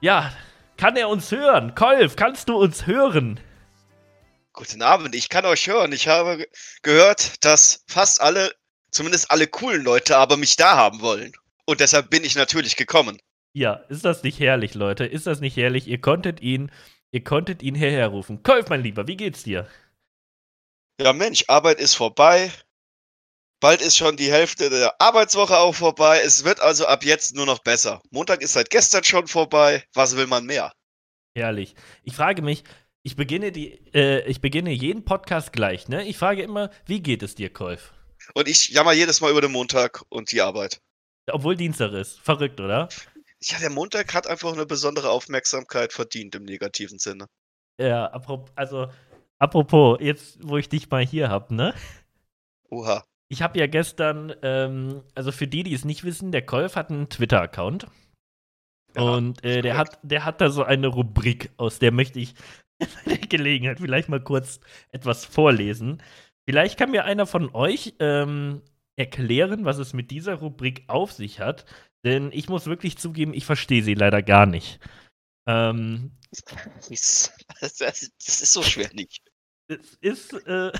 Ja, kann er uns hören? Kolf, kannst du uns hören? Guten Abend, ich kann euch hören. Ich habe gehört, dass fast alle, zumindest alle coolen Leute, aber mich da haben wollen. Und deshalb bin ich natürlich gekommen. Ja, ist das nicht herrlich, Leute? Ist das nicht herrlich? Ihr konntet ihn, ihr konntet ihn hierher rufen. Kolf, mein Lieber, wie geht's dir? Ja, Mensch, Arbeit ist vorbei. Bald ist schon die Hälfte der Arbeitswoche auch vorbei. Es wird also ab jetzt nur noch besser. Montag ist seit gestern schon vorbei. Was will man mehr? Herrlich. Ich frage mich, ich beginne, die, äh, ich beginne jeden Podcast gleich, ne? Ich frage immer, wie geht es dir, Kolf? Und ich jammer jedes Mal über den Montag und die Arbeit. Obwohl Dienstag ist. Verrückt, oder? Ja, der Montag hat einfach eine besondere Aufmerksamkeit verdient im negativen Sinne. Ja, apropos, also, apropos, jetzt, wo ich dich mal hier hab, ne? Oha. Ich habe ja gestern, ähm, also für die, die es nicht wissen, der Kolf hat einen Twitter-Account. Ja, und äh, der, hat, der hat da so eine Rubrik, aus der möchte ich bei der Gelegenheit vielleicht mal kurz etwas vorlesen. Vielleicht kann mir einer von euch ähm, erklären, was es mit dieser Rubrik auf sich hat. Denn ich muss wirklich zugeben, ich verstehe sie leider gar nicht. Ähm, Das, das, das ist so schwer nicht. es ist. Äh,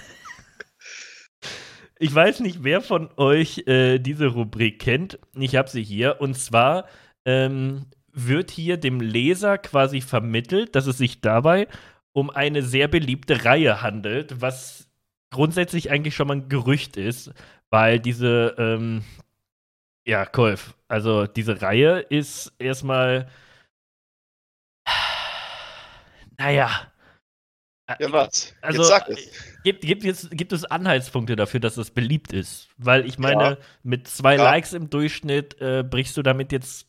ich weiß nicht, wer von euch äh, diese Rubrik kennt. Ich habe sie hier. Und zwar ähm, wird hier dem Leser quasi vermittelt, dass es sich dabei um eine sehr beliebte Reihe handelt, was grundsätzlich eigentlich schon mal ein Gerücht ist, weil diese, ähm, ja, Kolf, also diese Reihe ist erstmal, naja, Ja, was? also, Jetzt sag es. äh, Gibt, gibt, jetzt, gibt es Anhaltspunkte dafür, dass es beliebt ist? Weil ich meine, Ja. mit zwei Ja. Likes im Durchschnitt äh, brichst du damit jetzt,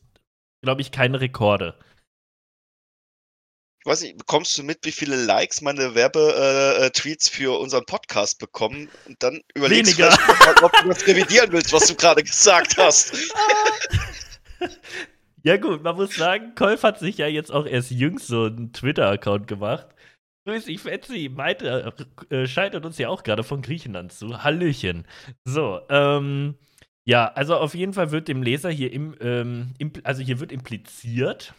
glaube ich, keine Rekorde. Ich weiß nicht, bekommst du mit, wie viele Likes meine Werbe-Tweets für unseren Podcast bekommen? Und dann überlegst Weniger. du vielleicht, ob du das revidieren willst, was du gerade gesagt hast. Ja, gut, man muss sagen, Kolf hat sich ja jetzt auch erst jüngst so einen Twitter-Account gemacht. Grüß dich, Fetzi. Maite äh, schaltet uns ja auch gerade von Griechenland zu. Hallöchen. So, ähm, ja, also auf jeden Fall wird dem Leser hier im, ähm, also hier wird impliziert,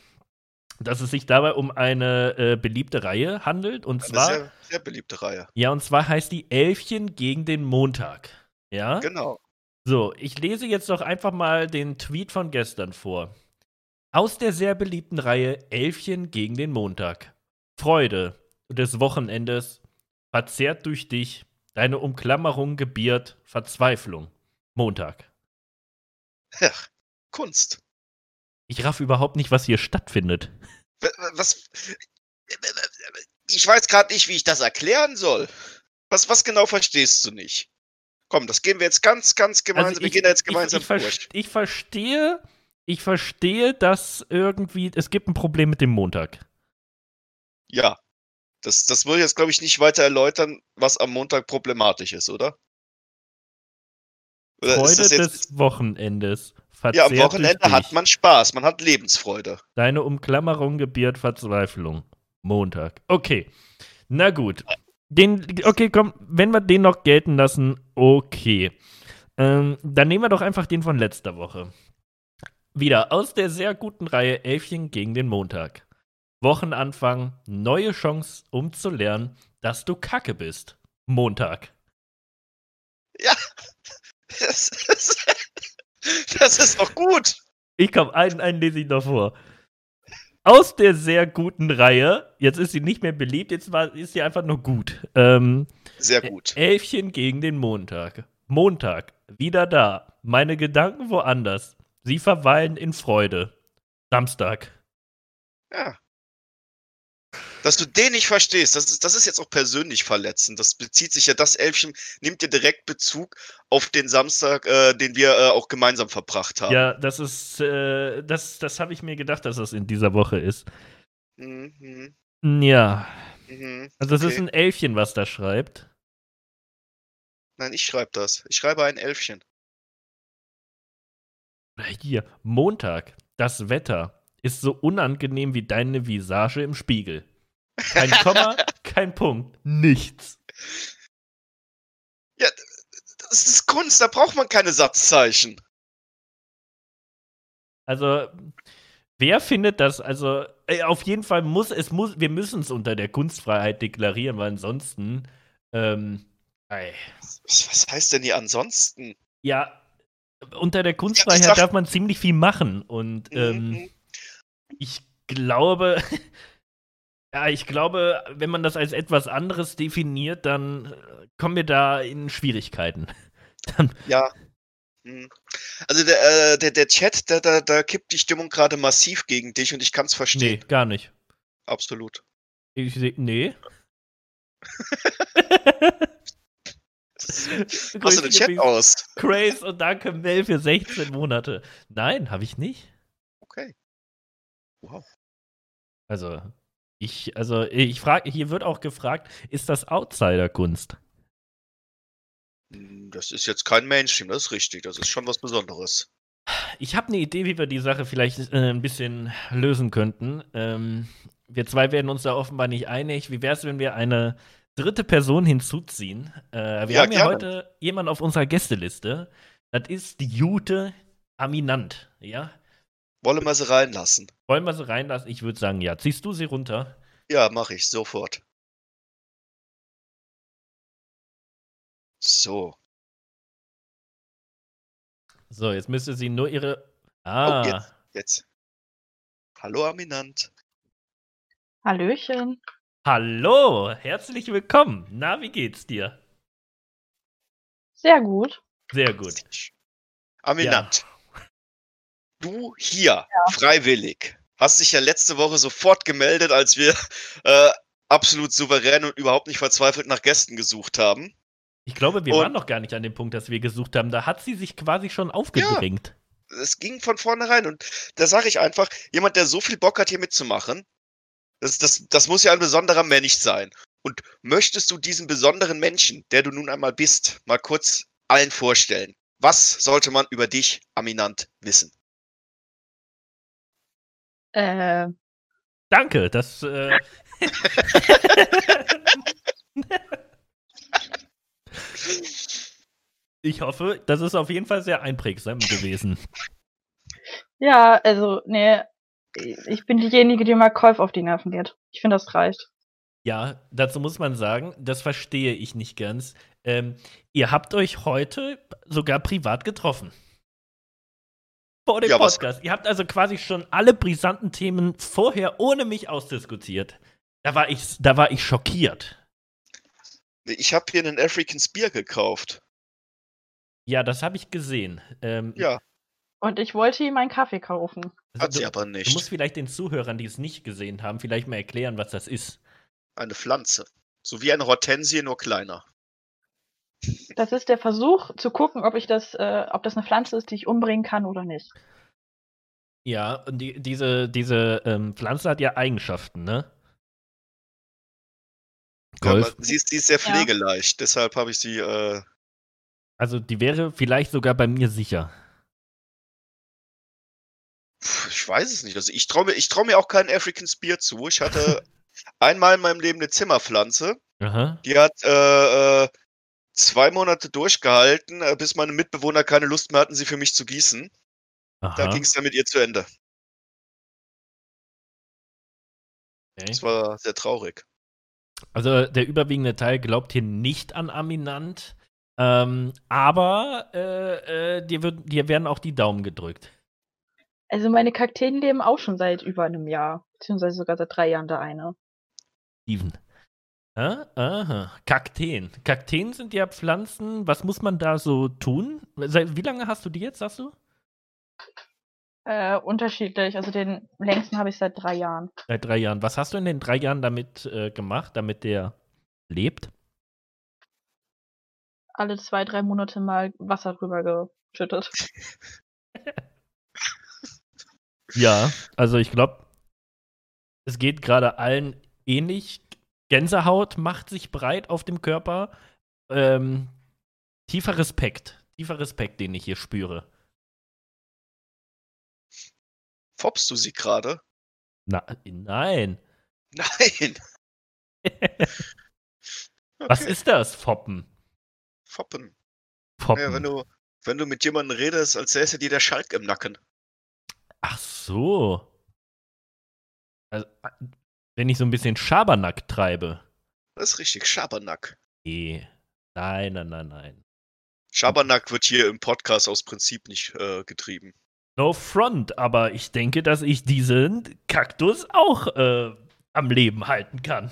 dass es sich dabei um eine äh, beliebte Reihe handelt. Und Eine zwar, sehr, sehr beliebte Reihe. ja, und zwar heißt die Elfchen gegen den Montag. Ja? Genau. So, ich lese jetzt doch einfach mal den Tweet von gestern vor. Aus der sehr beliebten Reihe Elfchen gegen den Montag. Freude des Wochenendes, verzerrt durch dich, deine Umklammerung gebiert, Verzweiflung. Montag. Ja, Kunst. Ich raff überhaupt nicht, was hier stattfindet. Was? Ich weiß gerade nicht, wie ich das erklären soll. Was, was genau verstehst du nicht? Komm, das gehen wir jetzt ganz, ganz gemeinsam. Also wir ich- gehen da jetzt ich, gemeinsam ich, ver- durch. ich verstehe, ich verstehe, dass irgendwie, es gibt ein Problem mit dem Montag. Ja. Das, das will ich jetzt, glaube ich, nicht weiter erläutern, was am Montag problematisch ist, oder? Oder ist Freude jetzt, des Wochenendes. ja, am Wochenende hat man Spaß, man hat Lebensfreude. Deine Umklammerung gebiert Verzweiflung. Montag. Okay. Na gut. Den, okay, komm, wenn wir den noch gelten lassen, okay. Ähm, dann nehmen wir doch einfach den von letzter Woche. Wieder aus der sehr guten Reihe Elfchen gegen den Montag. Wochenanfang, neue Chance, um zu lernen, dass du Kacke bist. Montag. Ja. Das ist, das ist doch gut. Ich komm, einen, einen lese ich noch vor. Aus der sehr guten Reihe, jetzt ist sie nicht mehr beliebt, jetzt war, ist sie einfach nur gut. Ähm, Sehr gut. Elfchen gegen den Montag. Montag, wieder da. Meine Gedanken woanders. Sie verweilen in Freude. Samstag. Ja. Dass du den nicht verstehst, das ist, das ist jetzt auch persönlich verletzend. Das bezieht sich ja, das Elfchen nimmt dir direkt Bezug auf den Samstag, äh, den wir äh, auch gemeinsam verbracht haben. Ja, das ist, äh, das, das habe ich mir gedacht, dass das in dieser Woche ist. Mhm, Ja, mhm. also es ist Okay. ein Elfchen, was da schreibt. Nein, ich schreibe das. Ich schreibe ein Elfchen. Hier, Montag, das Wetter ist so unangenehm wie deine Visage im Spiegel. Kein Komma, kein Punkt, nichts. Ja, das ist Kunst, da braucht man keine Satzzeichen. Also, Wer findet das? Also, äh, auf jeden Fall muss es muss, wir müssen es unter der Kunstfreiheit deklarieren, weil ansonsten, ähm, ey. Was, was heißt denn hier ansonsten? Ja, unter der Kunstfreiheit sag- darf man ziemlich viel machen und ähm, Mhm. ich glaube, ja, ich glaube, wenn man das als etwas anderes definiert, dann äh, kommen wir da in Schwierigkeiten. Ja. Mhm. Also der, äh, der, der Chat, da, da, da kippt die Stimmung gerade massiv gegen dich und ich kann es nee, verstehen. gar nicht. Absolut. Ich seh, nee. Machst du den Chat aus? Craze und danke Mel für 16 Monate. Nein, habe ich nicht. Okay. Wow. Also, ich, also ich frage, hier wird auch gefragt, ist das Outsider-Kunst? Hm, Das ist jetzt kein Mainstream, das ist richtig. Das ist schon was Besonderes. Ich habe eine Idee, wie wir die Sache vielleicht äh, ein bisschen lösen könnten. Ähm, wir zwei werden uns da offenbar nicht einig. Wie wäre es, wenn wir eine dritte Person hinzuziehen? Äh, wir Ja, haben ja gerne. heute jemanden auf unserer Gästeliste. Das ist die Jute Aminant. Ja? Wolle mal sie reinlassen. Wollen wir sie reinlassen? Ich würde sagen, ja. Ziehst du sie runter? Ja, mache ich sofort. So. So, jetzt müsste sie nur ihre. Oh, Ah. jetzt. Jetzt. Hallo Aminant. Hallöchen. Hallo, herzlich willkommen. Na, wie geht's dir? Sehr gut. Sehr gut. Aminant. Du hier, freiwillig, hast dich ja letzte Woche sofort gemeldet, als wir äh, absolut souverän und überhaupt nicht verzweifelt nach Gästen gesucht haben. Ich glaube, wir Und- waren noch gar nicht an dem Punkt, dass wir gesucht haben. Da hat sie sich quasi schon aufgedrängt. Es ging von vornherein und da sage ich einfach, jemand, der so viel Bock hat, hier mitzumachen, das, das, das muss ja ein besonderer Mensch sein. Und möchtest du diesen besonderen Menschen, der du nun einmal bist, mal kurz allen vorstellen? Was sollte man über dich, Aminant, wissen? Äh, Danke, das. Äh ich hoffe, das ist auf jeden Fall sehr einprägsam gewesen. ja, also, nee, ich bin diejenige, die mal Käuf auf die Nerven geht. Ich finde, das reicht. Ja, dazu muss man sagen, das verstehe ich nicht ganz. Ähm, ihr habt euch heute sogar privat getroffen. Vor dem Ja, was- Podcast. Ihr habt also quasi schon alle brisanten Themen vorher ohne mich ausdiskutiert. Da war ich, da war ich schockiert. Ich habe hier einen African Spear gekauft. Ja, das habe ich gesehen. Ähm, Ja, Und ich wollte ihm einen Kaffee kaufen. also hat sie du, aber du musst nicht. vielleicht den Zuhörern, die es nicht gesehen haben, vielleicht mal erklären, was das ist. Eine Pflanze. So wie eine Hortensie, nur kleiner. Das ist der Versuch zu gucken, ob ich das, äh, ob das eine Pflanze ist, die ich umbringen kann oder nicht. Ja, und die, diese, diese ähm, Pflanze hat ja Eigenschaften, ne? Ja, aber sie, ist, sie ist sehr Ja. pflegeleicht, deshalb habe ich sie. Äh, Also die wäre vielleicht sogar bei mir sicher. ich weiß es nicht. Also ich traue mir, ich trau mir auch keinen African Spear zu. Ich hatte einmal in meinem Leben eine Zimmerpflanze. Aha. Die hat äh, äh, zwei Monate durchgehalten, äh, bis meine Mitbewohner keine Lust mehr hatten, sie für mich zu gießen. Da Aha. ging es dann mit ihr zu Ende. Okay. Das war sehr traurig. Also der überwiegende Teil glaubt hier nicht an Aminant, ähm, aber äh, äh, dir, wird, dir werden auch die Daumen gedrückt. Also meine Kakteen leben auch schon seit über einem Jahr, beziehungsweise sogar seit drei Jahren der eine. Steven. Ah, aha. Kakteen. Kakteen sind ja Pflanzen. Was muss man da so tun? Wie lange hast du die jetzt, sagst du? Äh, unterschiedlich. Also den längsten habe ich seit drei Jahren. Seit drei Jahren. Was hast du in den drei Jahren damit äh, gemacht, damit der lebt? Alle zwei, drei Monate mal Wasser drüber geschüttet. Ja, also ich glaube, es geht gerade allen ähnlich. Gänsehaut macht sich breit auf dem Körper. Ähm, tiefer Respekt. Tiefer Respekt, den ich hier spüre. Foppst du sie gerade? Na, nein. Nein. Was Okay, ist das, Foppen? Foppen. Foppen. Ja, wenn du, wenn du mit jemandem redest, als säße dir der Schalk im Nacken. Ach so. Also, wenn ich so ein bisschen Schabernack treibe. Das ist richtig, Schabernack. Nee. Nein, nein, nein, nein. Schabernack wird hier im Podcast aus Prinzip nicht äh, getrieben. No front, aber ich denke, dass ich diesen Kaktus auch äh, am Leben halten kann.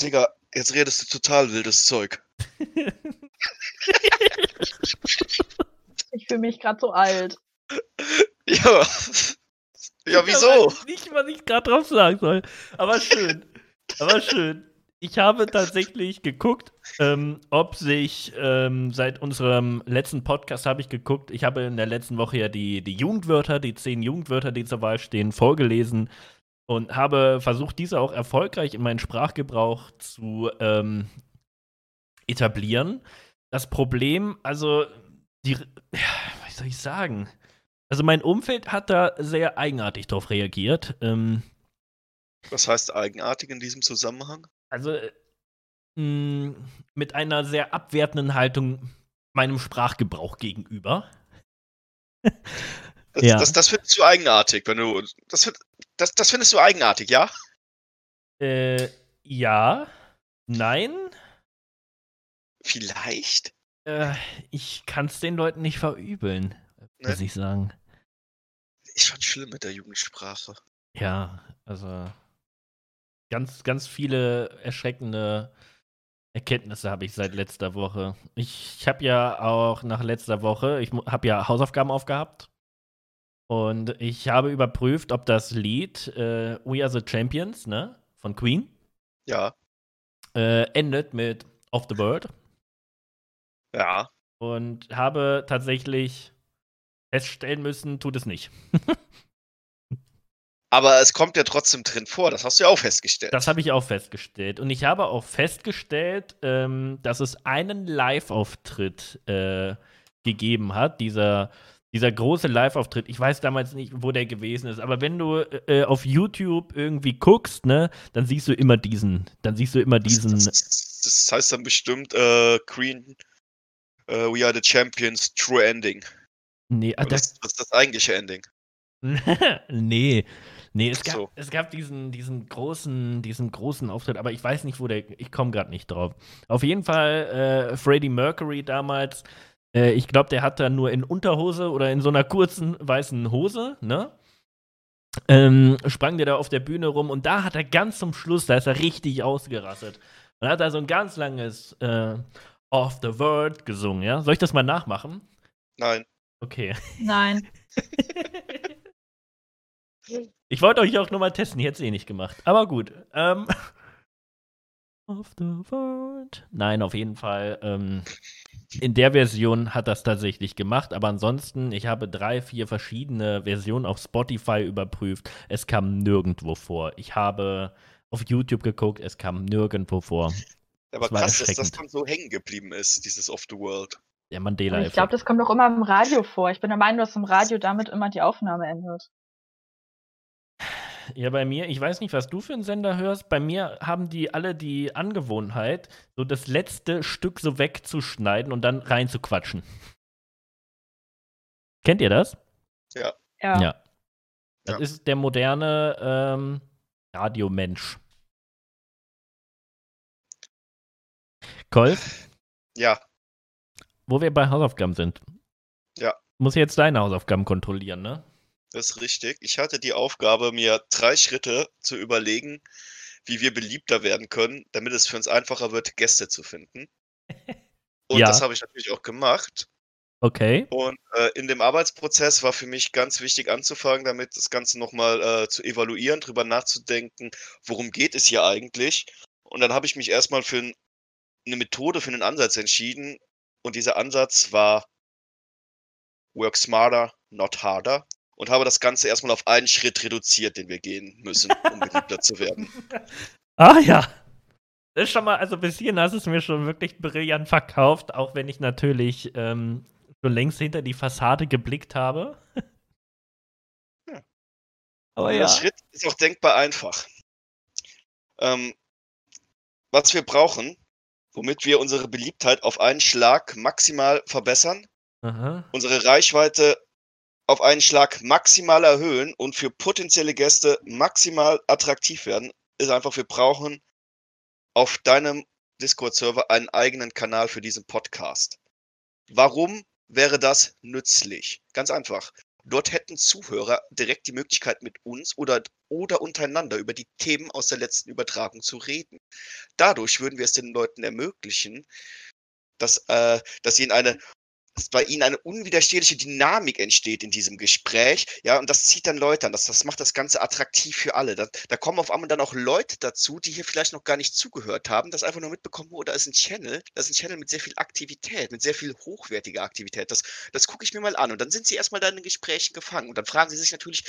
Digga, jetzt redest du total wildes Zeug. Ich fühle mich gerade so alt. Ja. Ja, wieso? Ich weiß nicht, was ich gerade drauf sagen soll. Aber schön. Aber schön. Ich habe tatsächlich geguckt, ähm, ob sich ähm, seit unserem letzten Podcast habe ich geguckt. Ich habe in der letzten Woche ja die, die Jugendwörter, die zehn Jugendwörter, die zur Wahl stehen, vorgelesen und habe versucht, diese auch erfolgreich in meinen Sprachgebrauch zu ähm, etablieren. Das Problem, also die, ja, was soll ich sagen? Also mein Umfeld hat da sehr eigenartig drauf reagiert. Ähm, Was heißt eigenartig in diesem Zusammenhang? also äh, mh, mit einer sehr abwertenden Haltung meinem Sprachgebrauch gegenüber. Das, Ja. das, das findest du eigenartig, wenn du. Das, das, das findest du eigenartig, ja? Äh, ja, nein, Vielleicht? äh, ich kann es den Leuten nicht verübeln, muss ich sagen. Ist schon schlimm mit der Jugendsprache. Ja, also ganz, ganz viele erschreckende Erkenntnisse habe ich seit letzter Woche. Ich, ich habe ja auch nach letzter Woche, ich habe ja Hausaufgaben aufgehabt und ich habe überprüft, ob das Lied äh, We Are the Champions, ne, von Queen, Ja. äh, endet mit Of the World Ja. und habe tatsächlich feststellen müssen, tut es nicht. Aber es kommt ja trotzdem drin vor, das hast du ja auch festgestellt. Das habe ich auch festgestellt. Und ich habe auch festgestellt, ähm, dass es einen Live-Auftritt äh, gegeben hat. Dieser, dieser große Live-Auftritt. Ich weiß damals nicht, wo der gewesen ist. Aber wenn du äh, auf YouTube irgendwie guckst, ne, dann siehst du immer diesen. Dann siehst du immer diesen. Das, das, das heißt dann bestimmt äh, Queen, äh, We Are the Champions, True Ending. Nee, das, das, das ist das eigentliche Ending. nee. Nee, es gab, So. es gab diesen, diesen, großen, diesen großen Auftritt, aber ich weiß nicht, wo der. Ich komme gerade nicht drauf. Auf jeden Fall äh, Freddie Mercury damals. Äh, ich glaube, der hat da nur in Unterhose oder in so einer kurzen weißen Hose, ne? Ähm, sprang der da auf der Bühne rum und da hat er ganz zum Schluss, da ist er richtig ausgerastet. Und hat da so ein ganz langes äh, Off the World gesungen, ja? Soll ich das mal nachmachen? Nein. Okay. Nein. Ich wollte euch auch nur mal testen, ich hätte es eh nicht gemacht. Aber gut. Ähm. Of the world. Nein, auf jeden Fall. Ähm, in der Version hat das tatsächlich gemacht, aber ansonsten, ich habe drei, vier verschiedene Versionen auf Spotify überprüft. Es kam nirgendwo vor. Ich habe auf YouTube geguckt, es kam nirgendwo vor. Aber krass, dass das dann so hängen geblieben ist, dieses Off the World. Der Aber Mandela-Effekt. ich glaube, das kommt doch immer im Radio vor. Ich bin der Meinung, dass im Radio damit immer die Aufnahme endet. Ja, bei mir, ich weiß nicht, was du für einen Sender hörst. Bei mir haben die alle die Angewohnheit, so das letzte Stück so wegzuschneiden und dann reinzuquatschen. Kennt ihr das? Ja. Das Ja. ist der moderne ähm, Radiomensch. Kolf, Ja, wo wir bei Hausaufgaben sind. Ja. Muss jetzt deine Hausaufgaben kontrollieren, ne? das ist richtig. Ich hatte die Aufgabe, mir drei Schritte zu überlegen, wie wir beliebter werden können, damit es für uns einfacher wird, Gäste zu finden. Und Ja. das habe ich natürlich auch gemacht. Okay. Und äh, in dem Arbeitsprozess war für mich ganz wichtig anzufangen, damit das Ganze nochmal äh, zu evaluieren, drüber nachzudenken, worum geht es hier eigentlich. Und dann habe ich mich erstmal für n- eine Methode, für einen Ansatz entschieden. Und dieser Ansatz war Work smarter, not harder. Und habe das Ganze erstmal auf einen Schritt reduziert, den wir gehen müssen, um beliebter zu werden. Ah ja. Das ist schon mal, also bis hierhin hast du es mir schon wirklich brillant verkauft, auch wenn ich natürlich ähm, schon längst hinter die Fassade geblickt habe. Ja. Aber ja. Der Schritt ist auch denkbar einfach. Ähm, was wir brauchen, womit wir unsere Beliebtheit auf einen Schlag maximal verbessern, Aha. unsere Reichweite auf einen Schlag maximal erhöhen und für potenzielle Gäste maximal attraktiv werden, ist einfach, wir brauchen auf deinem Discord-Server einen eigenen Kanal für diesen Podcast. Warum wäre das nützlich? Ganz einfach. Dort hätten Zuhörer direkt die Möglichkeit, mit uns oder, oder untereinander über die Themen aus der letzten Übertragung zu reden. Dadurch würden wir es den Leuten ermöglichen, dass, äh, dass sie in eine dass bei ihnen eine unwiderstehliche Dynamik entsteht in diesem Gespräch, ja, und das zieht dann Leute an, das, das macht das Ganze attraktiv für alle. Da, da kommen auf einmal dann auch Leute dazu, die hier vielleicht noch gar nicht zugehört haben, das einfach nur mitbekommen, oh, da ist ein Channel, das ist ein Channel mit sehr viel Aktivität, mit sehr viel hochwertiger Aktivität, das, das gucke ich mir mal an und dann sind sie erstmal da in den Gesprächen gefangen und dann fragen sie sich natürlich,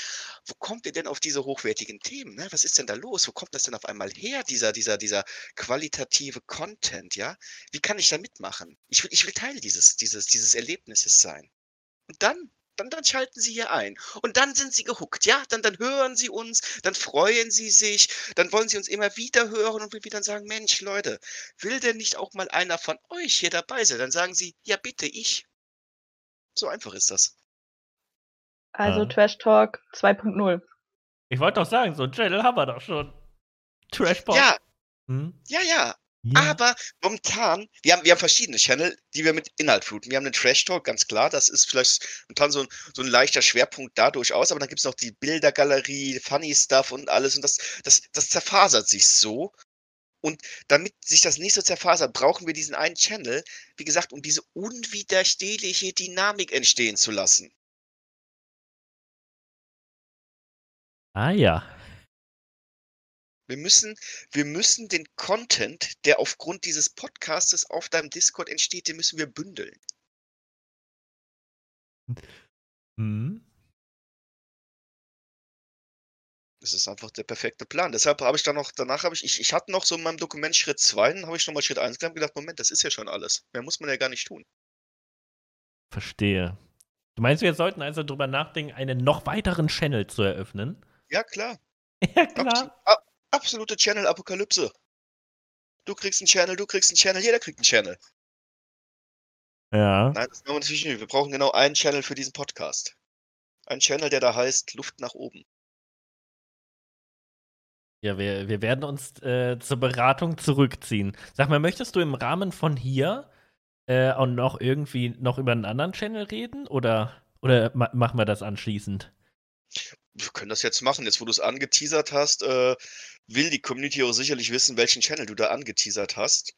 wo kommt ihr denn auf diese hochwertigen Themen, ne? was ist denn da los, wo kommt das denn auf einmal her, dieser, dieser, dieser qualitative Content, ja, wie kann ich da mitmachen? Ich will, ich will Teil dieses, dieses, dieses Erlebnisses sein. Und dann, dann, dann schalten sie hier ein. Und dann sind sie gehuckt, ja? Dann, dann hören sie uns, dann freuen sie sich, dann wollen sie uns immer wieder hören und wir dann sagen, Mensch, Leute, will denn nicht auch mal einer von euch hier dabei sein? Dann sagen sie, ja bitte, ich. So einfach ist das. Also Ah. Trash Talk 2.0. Ich wollte doch sagen, so ein Channel haben wir doch schon. Trash Pop. Ja, Hm? ja, ja. Ja. Aber momentan, wir haben, wir haben verschiedene Channel, die wir mit Inhalt fluten. Wir haben den Trash Talk, ganz klar. Das ist vielleicht momentan so ein, so ein leichter Schwerpunkt da durchaus. Aber dann gibt es noch die Bildergalerie, Funny Stuff und alles. Und das, das, das zerfasert sich so. Und damit sich das nicht so zerfasert, brauchen wir diesen einen Channel, wie gesagt, um diese unwiderstehliche Dynamik entstehen zu lassen. Ah ja. Wir müssen, wir müssen den Content, der aufgrund dieses Podcastes auf deinem Discord entsteht, den müssen wir bündeln. Hm? Das ist einfach der perfekte Plan. Deshalb habe ich dann noch, danach habe ich, ich, ich hatte noch so in meinem Dokument Schritt 2, dann habe ich nochmal Schritt 1 gedacht, Moment, das ist ja schon alles. Mehr muss man ja gar nicht tun. Verstehe. Du meinst, wir sollten also drüber nachdenken, einen noch weiteren Channel zu eröffnen? Ja, klar. Ja, Abs klar. a- absolute Channel-Apokalypse. Du kriegst einen Channel, du kriegst einen Channel, jeder kriegt einen Channel. Ja. Nein, das machen wir natürlich nicht. Wir brauchen genau einen Channel für diesen Podcast. Ein Channel, der da heißt Luft nach oben. Ja, wir, wir werden uns äh, zur Beratung zurückziehen. Sag mal, möchtest du im Rahmen von hier äh, auch noch irgendwie noch über einen anderen Channel reden? Oder, oder ma machen wir das anschließend? Wir können das jetzt machen. Jetzt, wo du es angeteasert hast, äh, will die Community auch sicherlich wissen, welchen Channel du da angeteasert hast.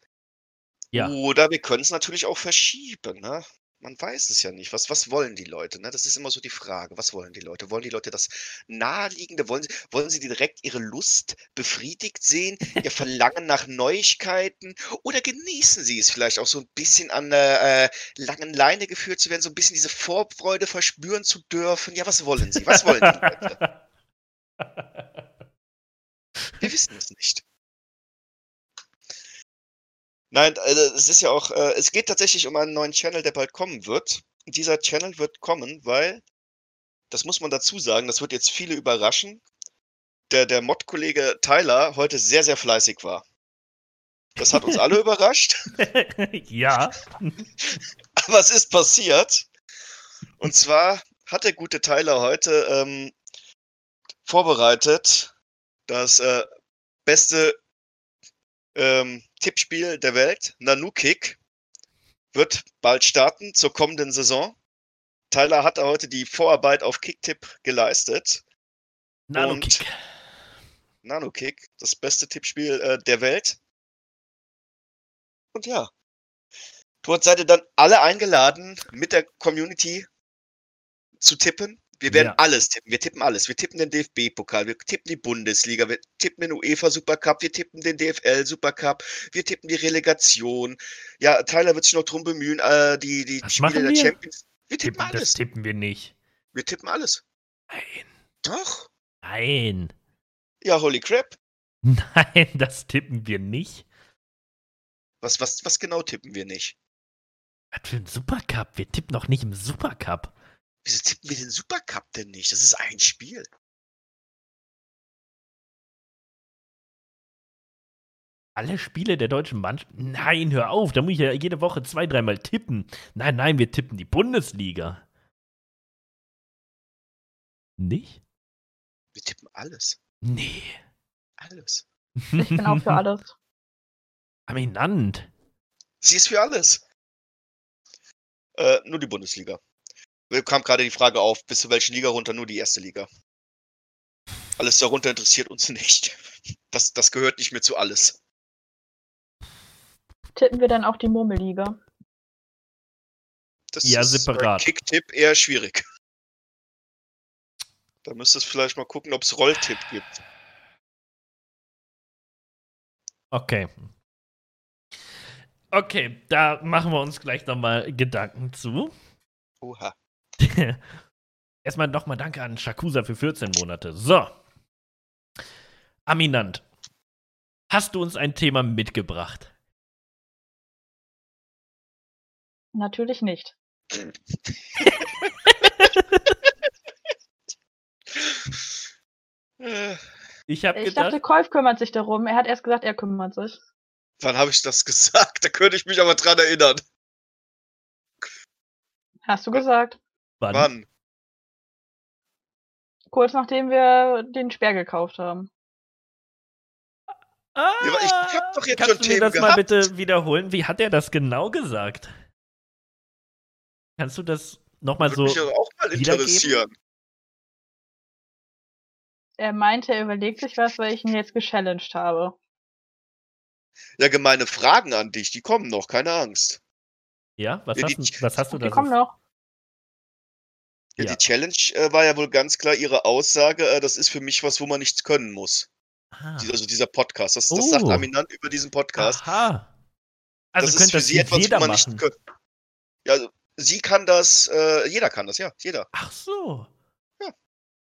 Ja. Oder wir können es natürlich auch verschieben, ne? Man weiß es ja nicht. Was, was wollen die Leute? Ne? Das ist immer so die Frage. Was wollen die Leute? Wollen die Leute das Naheliegende? Wollen sie, wollen sie direkt ihre Lust befriedigt sehen? Ihr Verlangen nach Neuigkeiten? Oder genießen sie es vielleicht auch so ein bisschen an der äh, langen Leine geführt zu werden, so ein bisschen diese Vorfreude verspüren zu dürfen? Ja, was wollen sie? Was wollen die Leute? Wir wissen es nicht. Nein, also es ist ja auch, äh, es geht tatsächlich um einen neuen Channel, der bald kommen wird. Dieser Channel wird kommen, weil, das muss man dazu sagen, das wird jetzt viele überraschen, der, der Mod-Kollege Tyler heute sehr, sehr fleißig war. Das hat uns alle überrascht, ja. aber es ist passiert. Und zwar hat der gute Tyler heute ähm, vorbereitet das äh, beste ähm, Tippspiel der Welt, Nanu-Kick, wird bald starten zur kommenden Saison. Tyler hat heute die Vorarbeit auf Kicktipp geleistet. Nano-Kick. Nano-Kick, das beste Tippspiel äh, der Welt. Und ja, dort seid ihr dann alle eingeladen, mit der Community zu tippen. Wir werden Ja. alles tippen. Wir tippen alles. Wir tippen den DFB-Pokal, wir tippen die Bundesliga, wir tippen den UEFA Supercup, wir tippen den DFL Supercup, wir tippen die Relegation. Ja, Tyler wird sich noch drum bemühen, äh, die, die Was Spiele machen der wir? Champions. Wir tippen Tippen, das alles. tippen wir nicht. Wir tippen alles. Nein. Doch. Nein. Ja, holy crap. Nein, das tippen wir nicht. Was, was, was genau tippen wir nicht? Was für ein Supercup? Wir tippen doch nicht im Supercup. Wieso tippen wir den Supercup denn nicht? Das ist ein Spiel. Alle Spiele der deutschen Mannschaft? Nein, hör auf, da muss ich ja jede Woche zwei, dreimal tippen. Nein, nein, wir tippen die Bundesliga. Nicht? Wir tippen alles. Nee. Alles. Ich bin auch für alles. Aminant. Sie ist für alles. Äh, nur die Bundesliga. Wir kam gerade die Frage auf, bis zu welche Liga runter? Nur die erste Liga. Alles darunter interessiert uns nicht. Das, das gehört nicht mehr zu alles. Tippen wir dann auch die Murmelliga? Das Ja, ist separat. Kicktipp eher schwierig. Da müsstest du vielleicht mal gucken, ob es Rolltipp gibt. Okay. Okay, da machen wir uns gleich nochmal Gedanken zu. Oha. Erstmal nochmal danke an Shakusa für 14 Monate. So. Aminant. Hast du uns ein Thema mitgebracht? Natürlich nicht. Ich habe Ich gedacht, dachte, Kolf kümmert sich darum. Er hat erst gesagt, er kümmert sich. wann habe ich das gesagt? Da könnte ich mich aber dran erinnern. Hast du gesagt. Wann? Mann. Kurz nachdem wir den Speer gekauft haben. Ah, ich- hab doch jetzt kannst schon du mir Themen das mal gehabt. bitte wiederholen? Wie hat er das genau gesagt? Kannst du das nochmal Würde so. mich aber auch mal interessieren. Er meinte, er überlegt sich was, weil ich ihn jetzt gechallenged habe. Ja, gemeine Fragen an dich, die kommen noch, keine Angst. Ja, was Ja, hast, die- du- was hast du Die da so? kommen noch. Ja, Ja. Die Challenge äh, war ja wohl ganz klar ihre Aussage, äh, das ist für mich was, wo man nichts können muss. Ah. Die- Also dieser Podcast, das, das sagt Oh. Aminant über diesen Podcast. Aha. Also das ist könnte für das sie etwas, wo man machen. nicht können. Ja, also, sie kann das, äh, jeder kann das, ja, jeder. Ach so. Ja.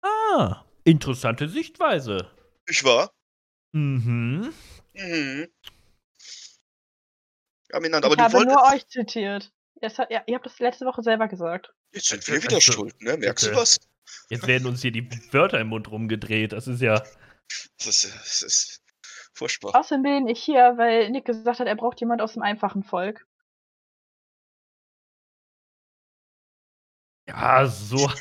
Ah, interessante Sichtweise. Ich war. Mhm. Mhm. Aminant, aber ich du habe wolltest. nur euch zitiert. Es hat, ja, ihr habt das letzte Woche selber gesagt. Jetzt sind wir wieder also, schuld, ne? Merkst bitte. du was? Jetzt werden uns hier die Wörter im Mund rumgedreht. Das ist ja. Das ist, das ist furchtbar. Außerdem bin ich hier, weil Nick gesagt hat, er braucht jemand aus dem einfachen Volk. Ja, so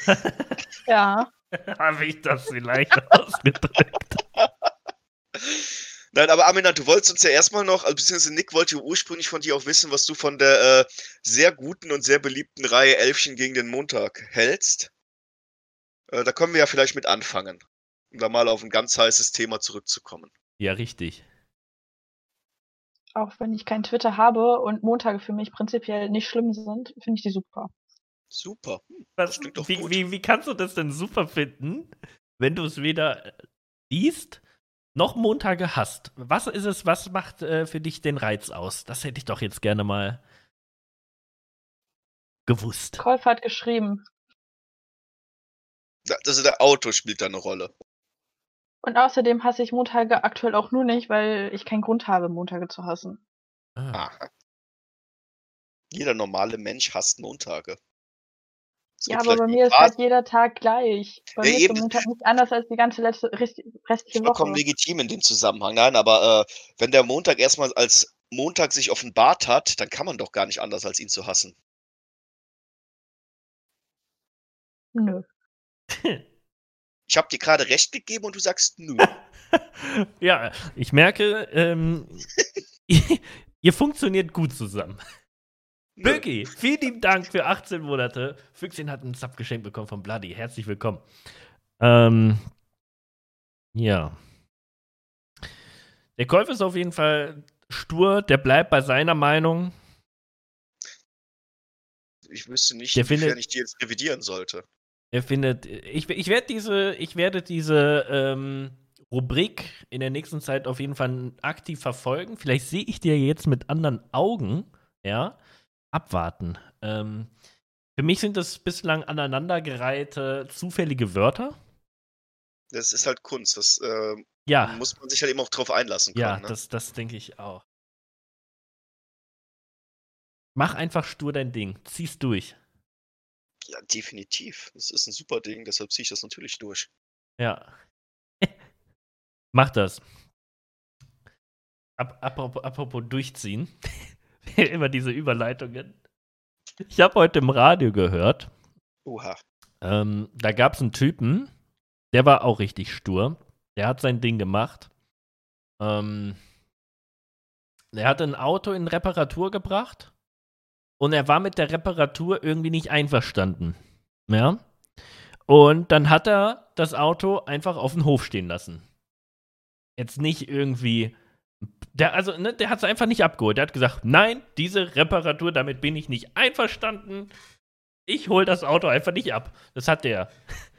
Ja. habe ich das vielleicht ausgedrückt. Nein, aber Aminat, du wolltest uns ja erstmal noch, also beziehungsweise Nick wollte ursprünglich von dir auch wissen, was du von der äh, sehr guten und sehr beliebten Reihe Elfchen gegen den Montag hältst. Äh, da können wir ja vielleicht mit anfangen, um da mal auf ein ganz heißes Thema zurückzukommen. Ja, richtig. Auch wenn ich kein Twitter habe und Montage für mich prinzipiell nicht schlimm sind, finde ich die super. Super. Hm, Was, wie, gut. wie, wie kannst du das denn super finden, wenn du es weder äh, liest noch Montage hast? Was ist es, was macht äh, für dich den Reiz aus? Das hätte ich doch jetzt gerne mal gewusst. Kolf hat geschrieben. Da- Das ist der Auto spielt da eine Rolle. Und außerdem hasse ich Montage aktuell auch nur nicht, weil ich keinen Grund habe, Montage zu hassen. Ah. Aha. Jeder normale Mensch hasst Montage. Es ja, aber bei mir ist halt jeder Tag gleich. Bei Ja, mir ist der Montag nicht anders als die ganze letzte rest- restliche vollkommen Woche. legitim in dem Zusammenhang. Nein, aber äh, wenn der Montag erstmal als Montag sich offenbart hat, dann kann man doch gar nicht anders, als ihn zu hassen. Nö. Ich habe dir gerade recht gegeben und du sagst nö. ja, ich merke, ähm, ihr funktioniert gut zusammen. Nö. Bögi, vielen lieben Dank für 18 Monate. Füchschen hat einen Sub geschenkt bekommen von Bloody. Herzlich willkommen. Ähm, ja. Der Käufer ist auf jeden Fall stur, der bleibt bei seiner Meinung. Ich wüsste nicht, Der findet- ich die jetzt revidieren sollte. Er findet, ich, ich werde diese, ich werde diese ähm, Rubrik in der nächsten Zeit auf jeden Fall aktiv verfolgen. Vielleicht sehe ich dir jetzt mit anderen Augen, ja, abwarten. Ähm, für mich sind das bislang aneinandergereihte zufällige Wörter. Das ist halt Kunst. Das äh, Ja, muss man sich halt eben auch drauf einlassen können. ja, ne? das, das denke ich auch. Mach einfach stur dein Ding, zieh's durch. ja, definitiv. Das ist ein super Ding, deshalb ziehe ich das natürlich durch. Ja. Mach das. Ap apropos, apropos durchziehen. Immer diese Überleitungen. Ich habe heute im Radio gehört, Oha. ähm, da gab es einen Typen, der war auch richtig stur. Der hat sein Ding gemacht. Ähm, er hat ein Auto in Reparatur gebracht und er war mit der Reparatur irgendwie nicht einverstanden. Ja. Und dann hat er das Auto einfach auf den Hof stehen lassen. Jetzt nicht irgendwie. Der, also, ne, der hat es einfach nicht abgeholt. Der hat gesagt, nein, diese Reparatur, damit bin ich nicht einverstanden. Ich hole das Auto einfach nicht ab. Das hat der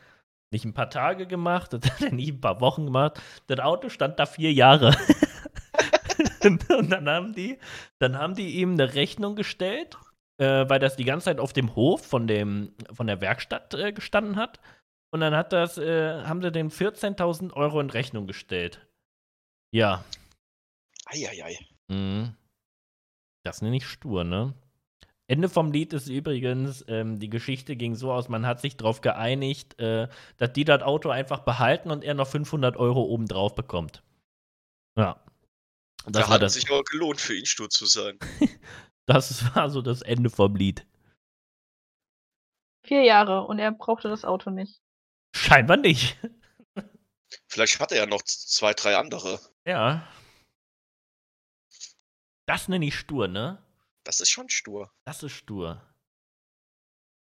nicht ein paar Tage gemacht, das hat er nicht ein paar Wochen gemacht. Das Auto stand da vier Jahre. und dann haben die, dann haben die ihm eine Rechnung gestellt, äh, weil das die ganze Zeit auf dem Hof von, dem, von der Werkstatt äh, gestanden hat. Und dann hat das, äh, haben sie den 14.000 Euro in Rechnung gestellt. Ja. Eieiei. Mhm. Das nenne ich stur, ne? Ende vom Lied ist übrigens, ähm, die Geschichte ging so aus, man hat sich darauf geeinigt, äh, dass die das Auto einfach behalten und er noch 500 Euro obendrauf bekommt. Ja. Das da hat es sich aber gelohnt, für ihn stur zu sein. das war so das Ende vom Lied. Vier Jahre und er brauchte das Auto nicht. Scheinbar nicht. Vielleicht hat er ja noch zwei, drei andere. Ja. Das nenne ich stur, ne? Das ist schon stur. Das ist stur.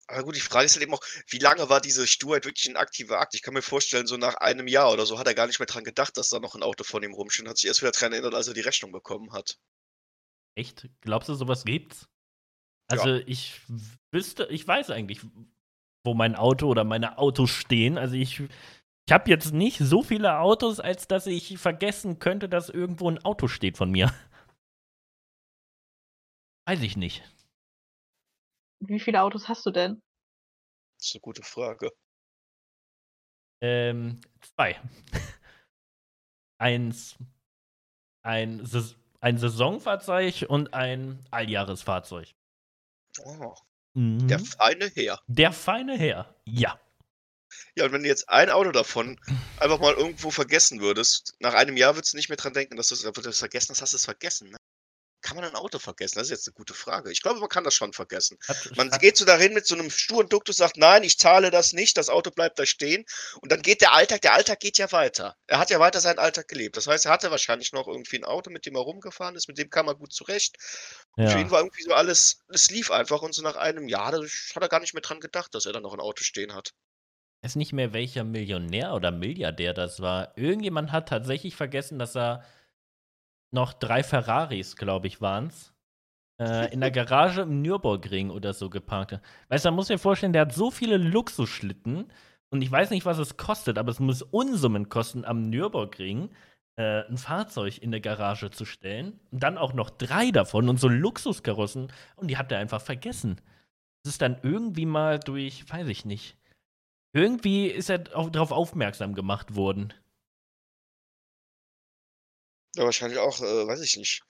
Aber gut, die Frage ist halt eben auch, wie lange war diese Sturheit wirklich ein aktiver Akt? Ich kann mir vorstellen, so nach einem Jahr oder so hat er gar nicht mehr dran gedacht, dass da noch ein Auto von ihm rumsteht. Hat sich erst wieder dran erinnert, als er die Rechnung bekommen hat. Echt? Glaubst du, sowas gibt's? Also ja. ich wüsste, ich weiß eigentlich, wo mein Auto oder meine Autos stehen. Also ich, ich habe jetzt nicht so viele Autos, als dass ich vergessen könnte, dass irgendwo ein Auto steht von mir. Weiß ich nicht. Wie viele Autos hast du denn? Das ist eine gute Frage. Ähm, zwei. Eins, ein, ein Saisonfahrzeug und ein Alljahresfahrzeug. Oh. Mhm. Der feine Herr. Der feine Herr, ja. Ja, und wenn du jetzt ein Auto davon einfach mal irgendwo vergessen würdest, nach einem Jahr würdest du nicht mehr dran denken, dass du es vergessen hast, hast du es vergessen. Ne? Kann man ein Auto vergessen? Das ist jetzt eine gute Frage. Ich glaube, man kann das schon vergessen. Man geht so dahin mit so einem sturen Duktus, sagt, nein, ich zahle das nicht, das Auto bleibt da stehen. Und dann geht der Alltag, der Alltag geht ja weiter. Er hat ja weiter seinen Alltag gelebt. Das heißt, er hatte wahrscheinlich noch irgendwie ein Auto, mit dem er rumgefahren ist, mit dem kam er gut zurecht. Ja. Für ihn war irgendwie so alles, es lief einfach und so nach einem Jahr, hat er gar nicht mehr dran gedacht, dass er da noch ein Auto stehen hat. Weiß nicht mehr, welcher Millionär oder Milliardär das war. Irgendjemand hat tatsächlich vergessen, dass er noch drei Ferraris, glaube ich, waren es. Äh, in der Garage im Nürburgring oder so geparkt. Weißt du, man muss dir vorstellen, der hat so viele Luxusschlitten und ich weiß nicht, was es kostet, aber es muss Unsummen kosten, am Nürburgring äh, ein Fahrzeug in der Garage zu stellen und dann auch noch drei davon und so Luxuskarossen und die hat er einfach vergessen. Das ist dann irgendwie mal durch, weiß ich nicht. Irgendwie ist er darauf aufmerksam gemacht worden. Ja, wahrscheinlich auch, äh, weiß ich nicht.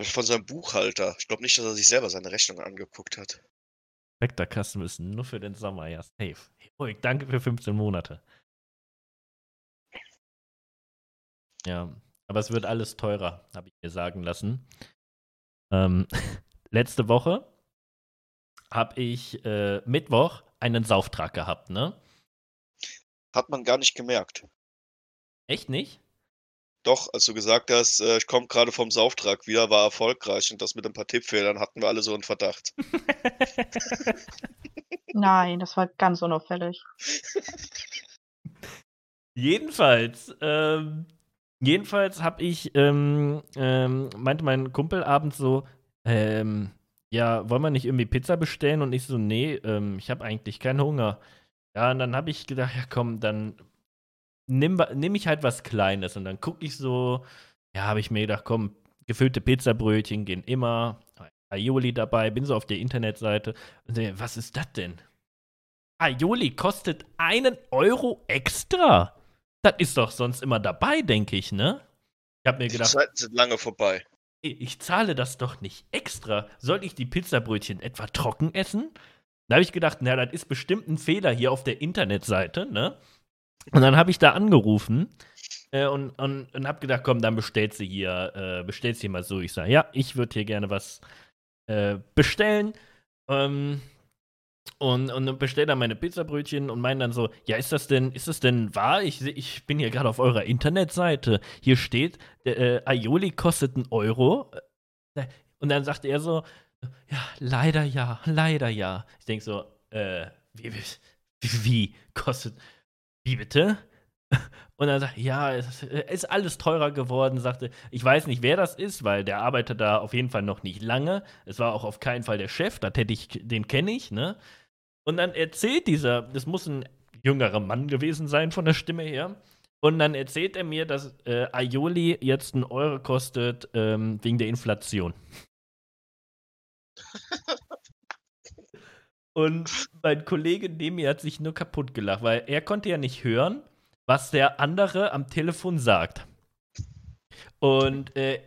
Von seinem Buchhalter. Ich glaube nicht, dass er sich selber seine Rechnung angeguckt hat. Vektorkasten müssen nur für den Sommer, ja, safe. Ruhig, danke für 15 Monate. Ja, aber es wird alles teurer, habe ich mir sagen lassen. Ähm, letzte Woche habe ich äh, Mittwoch einen Sauftrag gehabt, ne? Hat man gar nicht gemerkt. Echt nicht? Doch, als du gesagt hast, äh, ich komme gerade vom Sauftrag wieder, war erfolgreich und das mit ein paar Tippfehlern hatten wir alle so einen Verdacht. Nein, das war ganz unauffällig. jedenfalls, ähm, jedenfalls habe ich, ähm, ähm, meinte mein Kumpel abends so, ähm, ja, wollen wir nicht irgendwie Pizza bestellen? Und ich so, nee, ähm, ich habe eigentlich keinen Hunger. Ja, und dann habe ich gedacht, ja komm, dann nimm, nimm ich halt was Kleines und dann gucke ich so, ja, habe ich mir gedacht, komm, gefüllte Pizzabrötchen gehen immer, Aioli dabei, bin so auf der Internetseite und sehe, was ist das denn? Aioli kostet einen Euro extra. Das ist doch sonst immer dabei, denke ich, ne? Ich habe mir gedacht. Die Zeiten sind lange vorbei. Ich zahle das doch nicht extra. Soll ich die Pizzabrötchen etwa trocken essen? Da habe ich gedacht, na, das ist bestimmt ein Fehler hier auf der Internetseite, ne? Und dann habe ich da angerufen äh, und, und, und habe gedacht, komm, dann bestellst du hier, äh, bestellst du mal so. Ich sage, ja, ich würde hier gerne was äh, bestellen. Ähm, und, und bestelle dann meine Pizzabrötchen und meine dann so, ja, ist das denn, ist das denn wahr? Ich, ich bin hier gerade auf eurer Internetseite. Hier steht, äh, Aioli kostet einen Euro. Äh, und dann sagt er so, ja, leider ja, leider ja. Ich denke so, äh, wie, wie, wie, kostet, wie bitte? Und dann sagt, ja, es ist alles teurer geworden, sagte, ich weiß nicht, wer das ist, weil der arbeitet da auf jeden Fall noch nicht lange. Es war auch auf keinen Fall der Chef, das hätte ich, den kenne ich, ne? Und dann erzählt dieser, das muss ein jüngerer Mann gewesen sein von der Stimme her. Und dann erzählt er mir, dass äh, Aioli jetzt einen Euro kostet ähm, wegen der Inflation. Und mein Kollege neben mir hat sich nur kaputt gelacht, weil er konnte ja nicht hören, was der andere am Telefon sagt. Und äh,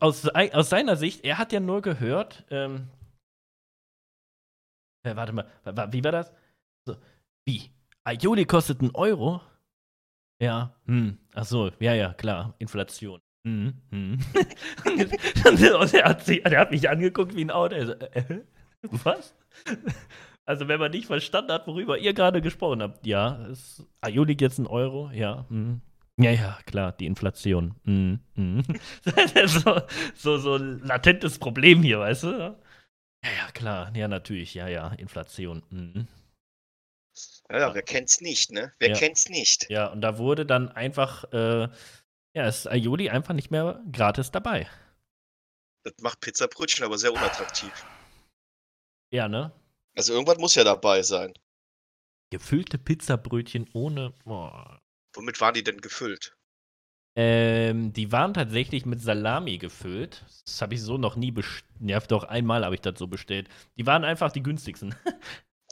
aus, aus seiner Sicht, er hat ja nur gehört, ähm, äh, warte mal, wie war das? So, wie? Aioli kostet einen Euro? Ja, hm, ach so, ja, ja, klar, Inflation. Hm, hm. und er hat, der hat mich angeguckt wie ein Auto. Also, äh, was? Also, wenn man nicht verstanden hat, worüber ihr gerade gesprochen habt, ja, ist Aioli jetzt ein Euro? Ja, hm. Ja, ja, klar, die Inflation. Mm, mm. so, so, so ein latentes Problem hier, weißt du? Ja, ja, klar, ja, natürlich, ja, ja, Inflation. Mm. Ja, ja, wer kennt's nicht, ne? Wer ja. kennt's nicht? Ja, und da wurde dann einfach, äh, ja, ist Aioli einfach nicht mehr gratis dabei. Das macht Pizzabrötchen aber sehr unattraktiv. Ja, ne? Also irgendwas muss ja dabei sein. Gefüllte Pizzabrötchen ohne. Oh. Womit waren die denn gefüllt? Ähm, die waren tatsächlich mit Salami gefüllt. Das habe ich so noch nie bestellt. Ja, doch einmal habe ich das so bestellt. Die waren einfach die günstigsten.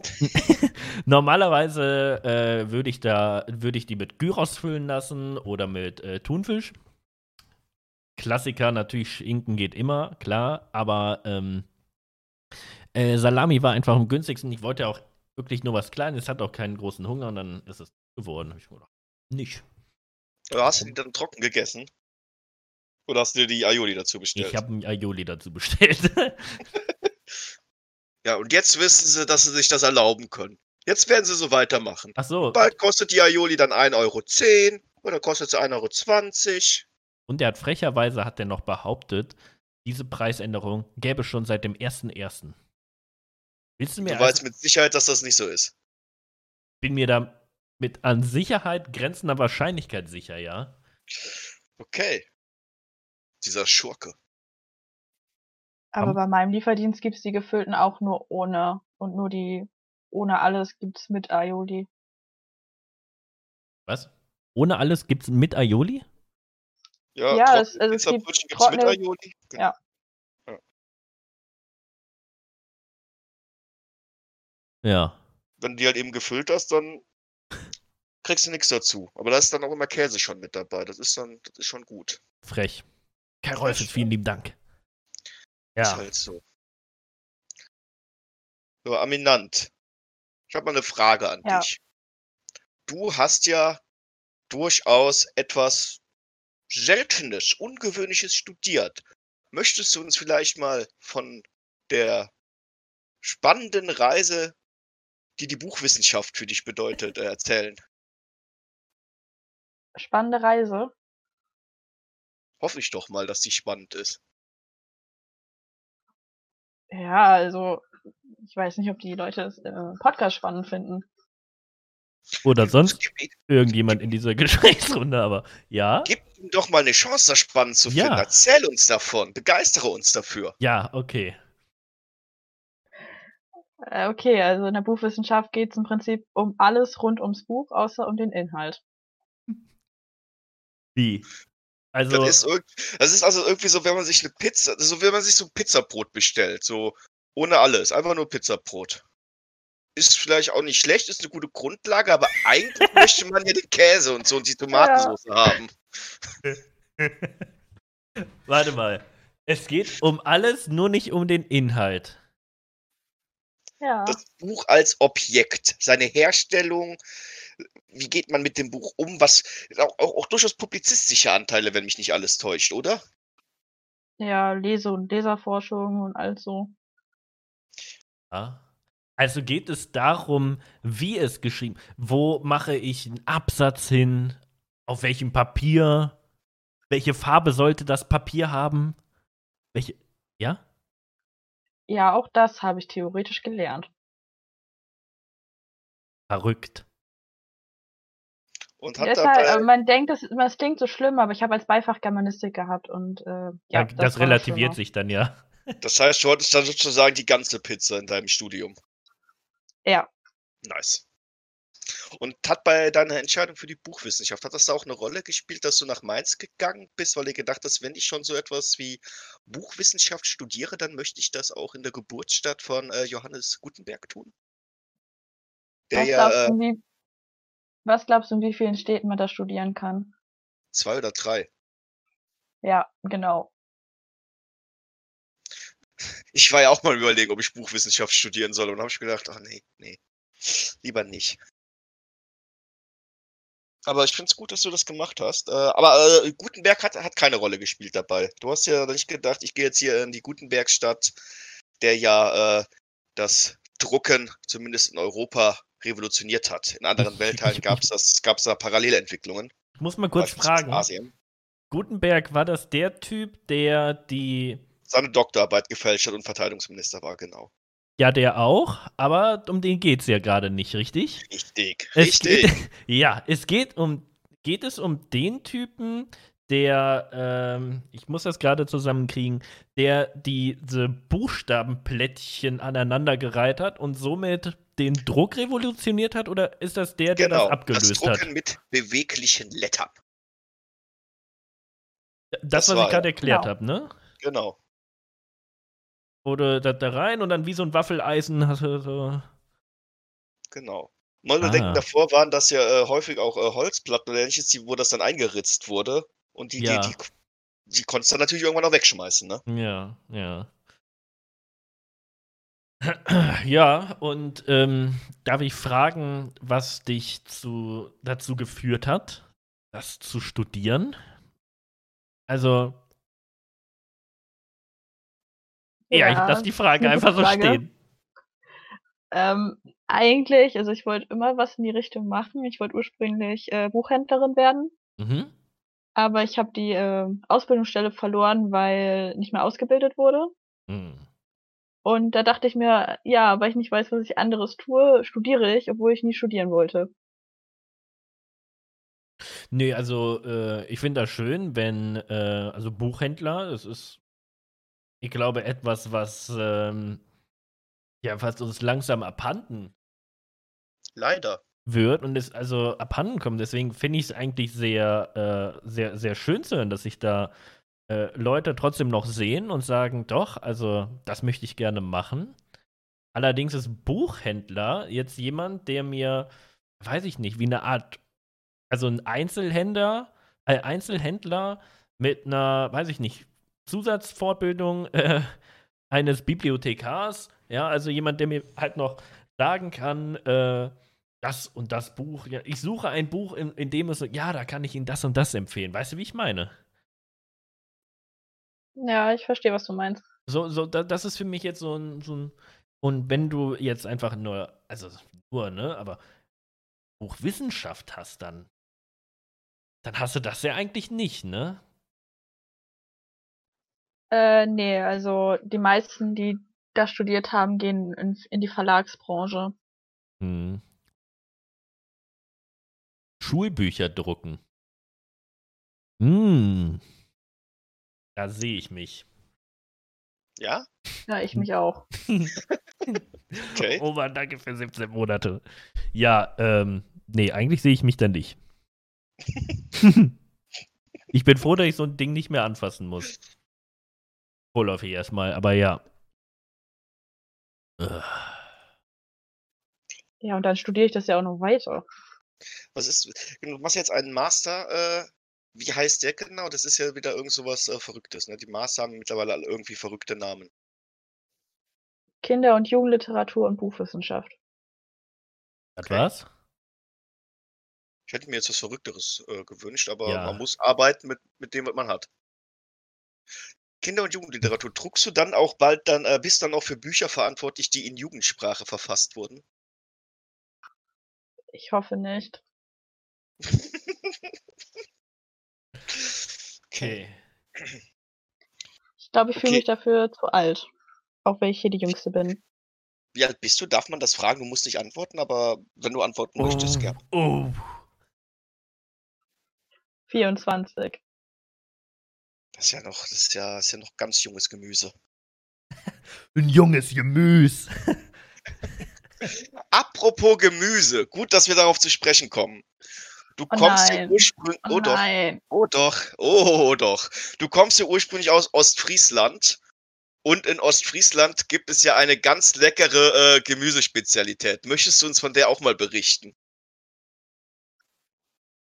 Normalerweise äh, würde ich da würde ich die mit Gyros füllen lassen oder mit äh, Thunfisch. Klassiker natürlich Schinken geht immer, klar, aber ähm, äh, Salami war einfach am günstigsten. Ich wollte auch wirklich nur was Kleines, hat auch keinen großen Hunger und dann ist es geworden. Ich gedacht, nicht. Oder hast du die dann trocken gegessen? Oder hast du dir die Aioli dazu bestellt? Ich habe ein Aioli dazu bestellt. ja, und jetzt wissen sie, dass sie sich das erlauben können. Jetzt werden sie so weitermachen. Ach so. Bald kostet die Aioli dann 1,10 Euro oder kostet sie 1,20 Euro. Und der hat frecherweise hat er noch behauptet, diese Preisänderung gäbe schon seit dem 1.1. Willst du mir. Du weißt also, mit Sicherheit, dass das nicht so ist. Bin mir da mit an Sicherheit grenzender Wahrscheinlichkeit sicher, ja. Okay. Dieser Schurke. Aber um, bei meinem Lieferdienst gibt es die gefüllten auch nur ohne. Und nur die ohne alles gibt es mit Aioli. Was? Ohne alles gibt es mit Aioli? Ja, ja es, also es gibt gibt's mit Aioli. Genau. Ja. Ja. Wenn du die halt eben gefüllt hast, dann kriegst du nichts dazu. Aber da ist dann auch immer Käse schon mit dabei. Das ist dann, das ist schon gut. Frech. Kai Rolfes, vielen lieben Dank. Ja. Ist halt so. So, Aminant. Ich habe mal eine Frage an ja. dich. Du hast ja durchaus etwas Seltenes, Ungewöhnliches studiert. Möchtest du uns vielleicht mal von der spannenden Reise die die Buchwissenschaft für dich bedeutet, äh, erzählen? Spannende Reise. Hoffe ich doch mal, dass die spannend ist. Ja, also ich weiß nicht, ob die Leute das äh, Podcast spannend finden. Oder sonst irgendjemand in dieser Gesprächsrunde, aber ja. Gib ihm doch mal eine Chance, das spannend zu finden. Ja. Erzähl uns davon, begeistere uns dafür. Ja, okay. Äh, okay, also in der Buchwissenschaft geht es im Prinzip um alles rund ums Buch, außer um den Inhalt. Wie? Also das ist, das ist also irgendwie so, wenn man sich eine Pizza, so wenn man sich so ein Pizzabrot bestellt, so ohne alles, einfach nur Pizzabrot. Ist vielleicht auch nicht schlecht, ist eine gute Grundlage, aber eigentlich möchte man ja den Käse und so und die Tomatensauce ja. haben. Warte mal. Es geht um alles, nur nicht um den Inhalt. Ja. Das Buch als Objekt, seine Herstellung, wie geht man mit dem Buch um, was auch, auch, auch durchaus publizistische Anteile, wenn mich nicht alles täuscht, oder? Ja, Lese- und Leserforschung und all so. Ja. Also geht es darum, wie es geschrieben, wo mache ich einen Absatz hin, auf welchem Papier, welche Farbe sollte das Papier haben, welche, ja? Ja, auch das habe ich theoretisch gelernt. Verrückt. Und hat Deshalb, dabei, äh, man denkt, das, das klingt so schlimm, aber ich habe als Beifach Germanistik gehabt und äh, ja, Ja, das, das relativiert sich dann ja. das heißt, du hattest dann sozusagen die ganze Pizza in deinem Studium. Ja, Nice. Und hat bei deiner Entscheidung für die Buchwissenschaft, hat das da auch eine Rolle gespielt, dass du nach Mainz gegangen bist, weil du gedacht hast, wenn ich schon so etwas wie Buchwissenschaft studiere, dann möchte ich das auch in der Geburtsstadt von äh, Johannes Gutenberg tun? Der was, ja glaubst äh, du, in wie, was glaubst du, in wie vielen Städten man das studieren kann? zwei oder drei. Ja, genau. Ich war ja auch mal überlegen, ob ich Buchwissenschaft studieren soll und habe ich gedacht, ach nee, nee, lieber nicht. Aber ich finde es gut, dass du das gemacht hast. Äh, aber äh, Gutenberg hat, hat keine Rolle gespielt dabei. Du hast ja nicht gedacht, ich gehe jetzt hier in die Gutenbergstadt, der ja äh, das Drucken zumindest in Europa revolutioniert hat. In anderen Weltteilen gab es da Parallelentwicklungen. Ich muss mal kurz fragen. Asien. Gutenberg war das der Typ, der die, Seine Doktorarbeit gefälscht hat und Verteidigungsminister war, genau. Ja, der auch, aber um den geht's ja gerade nicht, richtig? Richtig, Es richtig. Geht, ja, es geht um, geht es um den Typen, der, ähm, ich muss das gerade zusammenkriegen, der diese Buchstabenplättchen aneinandergereiht hat und somit den Druck revolutioniert hat, oder ist das der, der genau, das abgelöst hat? Drucken mit beweglichen Lettern. Das, das was war ich gerade er. erklärt Genau. habe, ne? Genau. Oder da, da rein und dann wie so ein Waffeleisen hast du so. Genau. Man Ah. denken davor waren das ja äh, häufig auch äh, Holzplatten oder ähnliches, die, wo das dann eingeritzt wurde. Und die, Ja. die, die, die konntest du dann natürlich irgendwann auch wegschmeißen, ne? Ja, ja. Ja, und ähm, darf ich fragen, was dich zu, dazu geführt hat, das zu studieren? Also, ja, ich lasse die Frage einfach gute so Frage. stehen. Ähm, eigentlich, also ich wollte immer was in die Richtung machen. Ich wollte ursprünglich äh, Buchhändlerin werden, Mhm. aber ich habe die äh, Ausbildungsstelle verloren, weil nicht mehr ausgebildet wurde. Hm. Und da dachte ich mir, ja, weil ich nicht weiß, was ich anderes tue, studiere ich, obwohl ich nie studieren wollte. Nee, also äh, ich finde das schön, wenn, äh, also Buchhändler, das ist, ich glaube, etwas, was, ähm, ja, was uns langsam abhanden Leider. wird und es also abhanden kommt. Deswegen finde ich es eigentlich sehr, äh, sehr, sehr schön zu hören, dass sich da äh, Leute trotzdem noch sehen und sagen, doch, also das möchte ich gerne machen. Allerdings ist Buchhändler jetzt jemand, der mir, weiß ich nicht, wie eine Art, also ein Einzelhändler, äh, Einzelhändler mit einer, weiß ich nicht, Zusatzfortbildung äh, eines Bibliothekars, ja, also jemand, der mir halt noch sagen kann, äh, das und das Buch, ja, ich suche ein Buch, in, in dem es so, ja, da kann ich Ihnen das und das empfehlen. Weißt du, wie ich meine? Ja, ich verstehe, was du meinst. So, so, da, das ist für mich jetzt so ein, so ein. Und wenn du jetzt einfach nur, also nur, ne, aber Buchwissenschaft hast, dann, dann hast du das ja eigentlich nicht, ne? Äh, nee, also die meisten, die das studiert haben, gehen in, in die Verlagsbranche. Hm. Schulbücher drucken. Hm. Da sehe ich mich. Ja? Ja, ich mich auch. Okay. Oh Mann, danke für 17 Monate. Ja, ähm, nee, eigentlich sehe ich mich da nicht. ich bin froh, dass ich so ein Ding nicht mehr anfassen muss. Vorläufig erstmal, aber ja. Ja, und dann studiere ich das ja auch noch weiter. Was ist, du machst jetzt einen Master, äh, wie heißt der genau? Das ist ja wieder irgend sowas äh, Verrücktes, ne? Die Master haben mittlerweile alle irgendwie verrückte Namen. Kinder- und Jugendliteratur und Buchwissenschaft. Hat Okay. was? Ich hätte mir jetzt was Verrückteres äh, gewünscht, aber Ja. man muss arbeiten mit, mit dem, was man hat. Kinder- und Jugendliteratur. Druckst du dann auch bald dann, äh, bist dann auch für Bücher verantwortlich, die in Jugendsprache verfasst wurden? Ich hoffe nicht. Okay. Ich glaube, ich fühle Okay. mich dafür zu alt. Auch wenn ich hier die Jüngste bin. Wie alt bist du? Darf man das fragen? Du musst nicht antworten, aber wenn du antworten möchtest, gern. Oh. 24. Das ist ja noch, das ist ja, ist ja noch ganz junges Gemüse. Ein junges Gemüse. Apropos Gemüse, gut, dass wir darauf zu sprechen kommen. Du Oh kommst ja nein. ursprünglich, Oh, oh doch, oh doch, oh doch. Du kommst ja ursprünglich aus Ostfriesland und in Ostfriesland gibt es ja eine ganz leckere äh, Gemüsespezialität. Möchtest du uns von der auch mal berichten?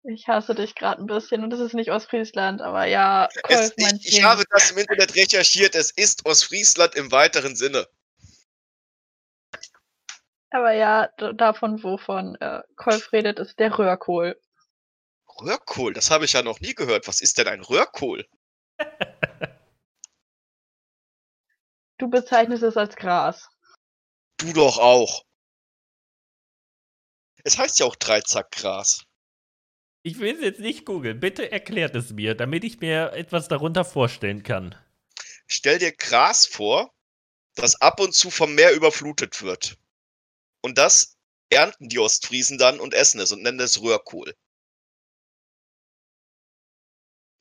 Ich hasse dich gerade ein bisschen und das ist nicht Ostfriesland, aber ja, Es, Kolf, mein ich, habe das im Internet recherchiert, es ist Ostfriesland im weiteren Sinne. Aber ja, davon, wovon äh, Kolf redet, ist der Röhrkohl. Röhrkohl, das habe ich ja noch nie gehört. Was ist denn ein Röhrkohl? Du bezeichnest es als Gras. Du doch auch. Es heißt ja auch Dreizackgras. Ich will es jetzt nicht googeln. Bitte erklärt es mir, damit ich mir etwas darunter vorstellen kann. Stell dir Gras vor, das ab und zu vom Meer überflutet wird. Und das ernten die Ostfriesen dann und essen es und nennen es Röhrkohl.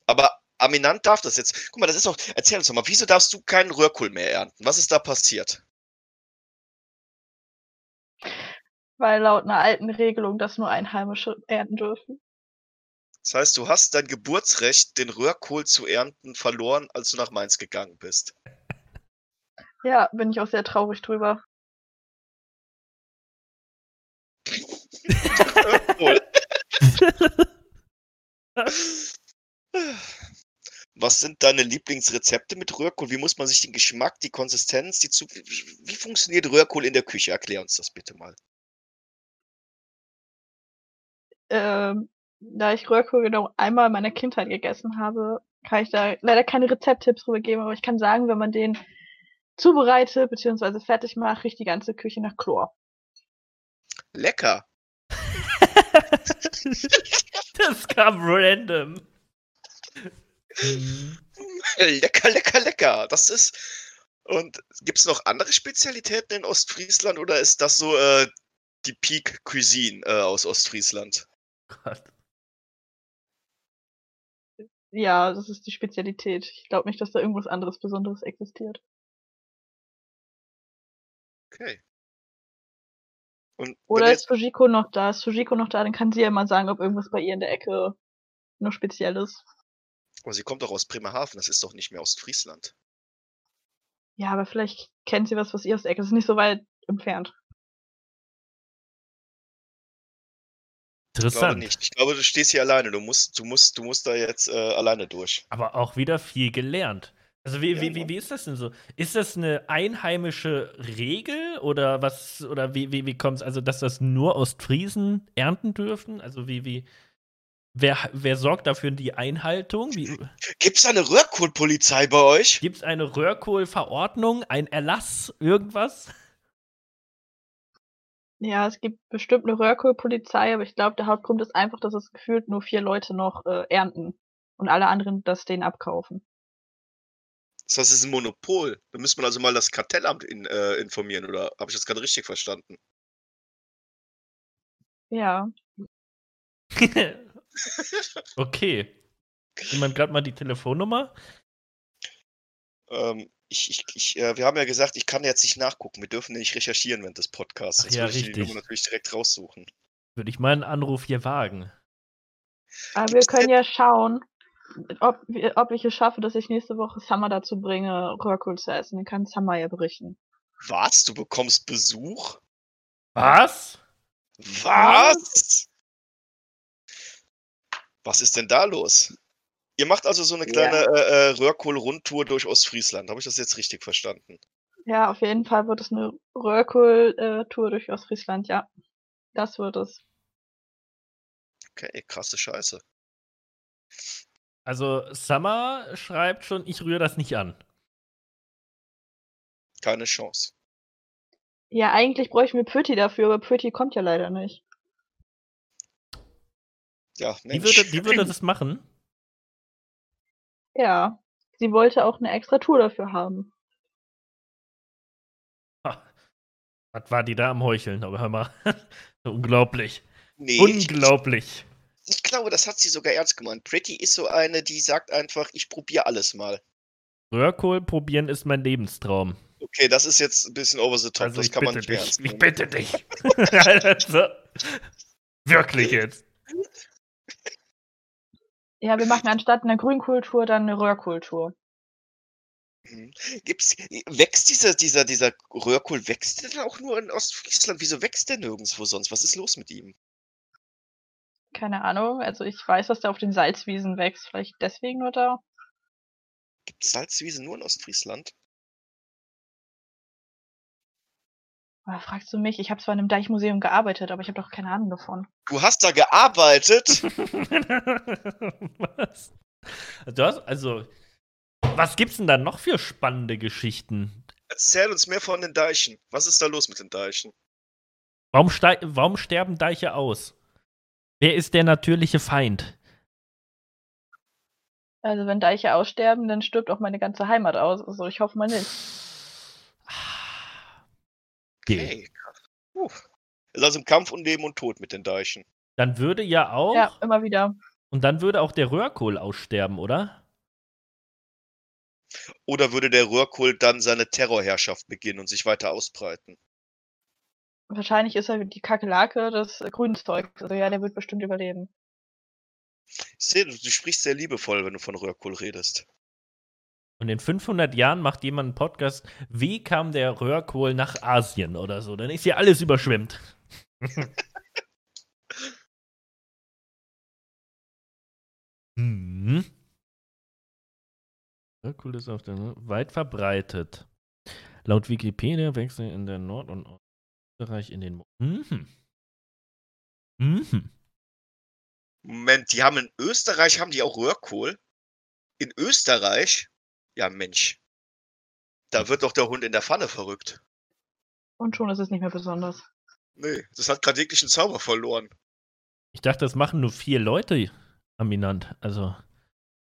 Aber Aminant darf das jetzt. Guck mal, das ist doch. Erzähl uns doch mal, wieso darfst du keinen Röhrkohl mehr ernten? Was ist da passiert? Weil laut einer alten Regelung das nur Einheimische ernten dürfen. Das heißt, du hast dein Geburtsrecht, den Röhrkohl zu ernten, verloren, als du nach Mainz gegangen bist. Ja, bin ich auch sehr traurig drüber. Röhrkohl. Was sind deine Lieblingsrezepte mit Röhrkohl? Wie muss man sich den Geschmack, die Konsistenz, die zu. Wie, wie funktioniert Röhrkohl in der Küche? Erklär uns das bitte mal. Ähm, da ich Röhrkohl genau einmal in meiner Kindheit gegessen habe, kann ich da leider keine Rezepttipps drüber geben, aber ich kann sagen, wenn man den zubereitet bzw. fertig macht, riecht die ganze Küche nach Chlor. Lecker. das kam random. Lecker, lecker, lecker. Das ist. Und gibt es noch andere Spezialitäten in Ostfriesland oder ist das so äh, die Peak Cuisine äh, aus Ostfriesland? Gott. Ja, das ist die Spezialität. Ich glaube nicht, dass da irgendwas anderes Besonderes existiert. Okay. Und Oder ist Fujiko noch da? Ist Fujiko noch da? Dann kann sie ja mal sagen, ob irgendwas bei ihr in der Ecke noch speziell ist. aber sie kommt doch aus Bremerhaven, das ist doch nicht mehr Ostfriesland. Ja, aber vielleicht kennt sie was, was ihr aus der Ecke ist. ist nicht so weit entfernt. Ich glaube Interessant. nicht. Ich glaube, du stehst hier alleine. Du musst, du musst, du musst da jetzt äh, alleine durch. Aber auch wieder viel gelernt. Also wie, Ja, wie, wie, wie ist das denn so? Ist das eine einheimische Regel oder was oder wie, wie, wie kommt es, also dass das nur Ostfriesen ernten dürfen? Also wie, wie, wer, wer sorgt dafür die Einhaltung? Wie, Gibt's eine Röhrkohlpolizei bei euch? Gibt es eine Röhrkohlverordnung, ein Erlass, irgendwas? Ja, es gibt bestimmt eine Röhrkohlpolizei, aber ich glaube, der Hauptgrund ist einfach, dass es gefühlt nur vier Leute noch äh, ernten und alle anderen das denen abkaufen. Das heißt, es ist ein Monopol. Da müsste man also mal das Kartellamt in, äh, informieren, oder habe ich das gerade richtig verstanden? Ja, okay. Jemand gerade mal die Telefonnummer? Ähm, ich, ich, ich, äh, wir haben ja gesagt, ich kann jetzt nicht nachgucken. Wir dürfen nicht recherchieren während des Podcasts. Ach Sonst ja, würde ich die richtig. Nummer natürlich direkt raussuchen. Würde ich meinen Anruf hier wagen. aber wir Gibt's können ja schauen, ob, wir- ob ich es schaffe, dass ich nächste Woche Summer dazu bringe, Röhrkohl zu essen. Dann kann Summer ja berichten. Was? Du bekommst Besuch? Was? Was? Was ist denn da los? Ihr macht also so eine Ja. kleine äh, äh, Röhrkohl-Rundtour durch Ostfriesland. Habe ich das jetzt richtig verstanden? Ja, auf jeden Fall wird es eine Röhrkohl-Tour durch Ostfriesland, ja. Das wird es. Okay, krasse Scheiße. Also, Summer schreibt schon, ich rühre das nicht an. Keine Chance. Ja, eigentlich bräuchten wir Pretty dafür, aber Pretty kommt ja leider nicht. Ja, Die Mensch. würde, die würde das machen. Ja. Sie wollte auch eine extra Tour dafür haben. Ha. Was war die da am Heucheln? Aber hör mal. Unglaublich. nee, ich, Unglaublich. ich glaube, das hat sie sogar ernst gemeint. Pretty ist so eine, die sagt einfach, ich probiere alles mal. Röhrkohl probieren ist mein Lebenstraum. Okay, das ist jetzt ein bisschen over the top. Also das ich kann man bitte nicht dich. ernst Ich nehmen. bitte dich. also, wirklich jetzt. Ja, wir machen anstatt einer Grünkultur dann eine Röhrkultur. Mhm. Gibt's, wächst dieser, dieser, dieser Röhrkohl, wächst der dann auch nur in Ostfriesland? Wieso wächst der nirgendwo sonst? Was ist los mit ihm? Keine Ahnung. Also ich weiß, dass der auf den Salzwiesen wächst. Vielleicht deswegen nur da. Gibt es Salzwiesen nur in Ostfriesland? Aber fragst du mich? Ich habe zwar in einem Deichmuseum gearbeitet, aber ich habe doch keine Ahnung davon. Du hast da gearbeitet? was? Du hast, also, was gibt's denn da noch für spannende Geschichten? Erzähl uns mehr von den Deichen. Was ist da los mit den Deichen? Warum, warum sterben Deiche aus? Wer ist der natürliche Feind? Also wenn Deiche aussterben, dann stirbt auch meine ganze Heimat aus. Also ich hoffe mal nicht. Okay. Puh. Ist also im Kampf um Leben und Tod mit den Deichen. Dann würde ja auch, Ja, immer wieder. und dann würde auch der Röhrkohl aussterben, oder? Oder würde der Röhrkohl dann seine Terrorherrschaft beginnen und sich weiter ausbreiten? Wahrscheinlich ist er die Kakerlake des Grünzeugs. Also ja, der wird bestimmt überleben. Ich sehe, du, du sprichst sehr liebevoll, wenn du von Röhrkohl redest. Und in 500 Jahren macht jemand einen Podcast, wie kam der Röhrkohl nach Asien oder so? Dann ist hier alles überschwemmt. hm. Röhrkohl ist auf der weit verbreitet. Laut Wikipedia wechseln in der Nord- und Österreich in den. Mo mhm. Mhm. Moment, die haben in Österreich, haben die auch Röhrkohl? In Österreich? Ja, Mensch. Da wird doch der Hund in der Pfanne verrückt. Und schon ist es nicht mehr besonders. Nee, das hat gerade jeglichen Zauber verloren. Ich dachte, das machen nur vier Leute aminant. Also.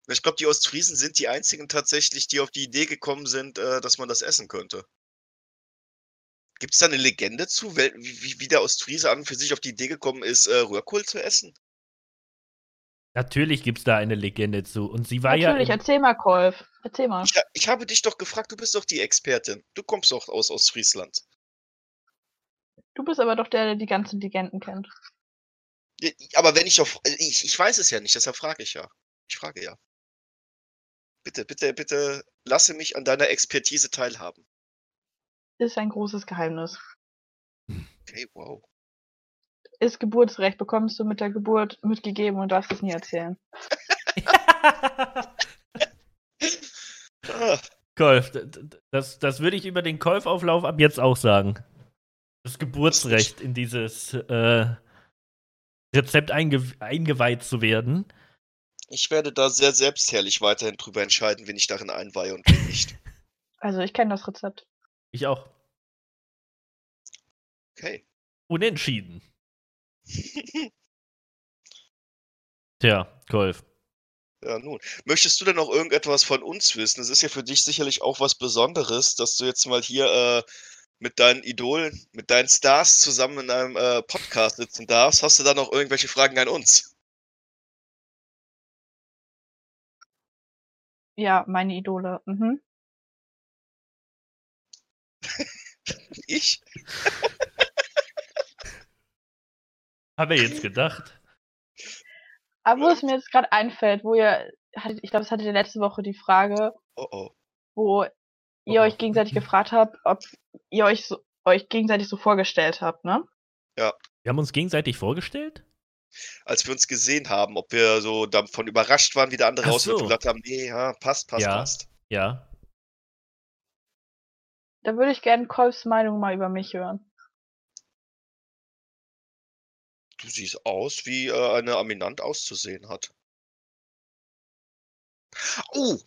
Ich glaube, die Ostfriesen sind die einzigen tatsächlich, die auf die Idee gekommen sind, äh, dass man das essen könnte. Gibt es da eine Legende zu, wie der Ostfriese an und für sich auf die Idee gekommen ist, äh, Röhrkohl zu essen? Natürlich gibt es da eine Legende zu. Und sie war Natürlich, ja. Im, erzähl mal, Kolf. Erzähl mal. Ich, ich habe dich doch gefragt, du bist doch die Expertin. Du kommst doch aus Ostfriesland. Du bist aber doch der, der die ganzen Legenden kennt. Ja, Aber wenn ich auf. Ich, ich weiß es ja nicht, deshalb frage ich ja. Ich frage ja. Bitte, bitte, bitte lasse mich an deiner Expertise teilhaben. Ist ein großes Geheimnis. Okay, wow. Ist Geburtsrecht, bekommst du mit der Geburt mitgegeben und darfst es nie erzählen. D- das, das würde ich über den Kolfauflauf ab jetzt auch sagen. Das Geburtsrecht in dieses äh, Rezept einge eingeweiht zu werden. ich werde da sehr selbstherrlich weiterhin drüber entscheiden, wen ich darin einweihe und wen nicht. Also ich kenne das Rezept. Ich auch. Okay. Unentschieden. Tja, Kolf. Ja, nun. Möchtest du denn noch irgendetwas von uns wissen? Es ist ja für dich sicherlich auch was Besonderes, dass du jetzt mal hier äh, mit deinen Idolen, mit deinen Stars zusammen in einem äh, Podcast sitzen darfst. Hast du da noch irgendwelche Fragen an uns? Ja, meine Idole. Mhm. Ich? Haben wir jetzt gedacht. Aber wo es mir jetzt gerade einfällt, wo ihr, ich glaube, es hatte ihr letzte Woche die Frage, Oh oh. wo ihr Oh. euch gegenseitig gefragt habt, ob ihr euch so, euch gegenseitig so vorgestellt habt, ne? Wir haben uns gegenseitig vorgestellt? Als wir uns gesehen haben, ob wir so davon überrascht waren, wie der andere aussieht und so. gesagt haben, nee, ja, passt, passt, Ja. passt. Ja. Da würde ich gerne Kolbs Meinung mal über mich hören. Du siehst aus, wie äh, eine Aminant auszusehen hat. Oh,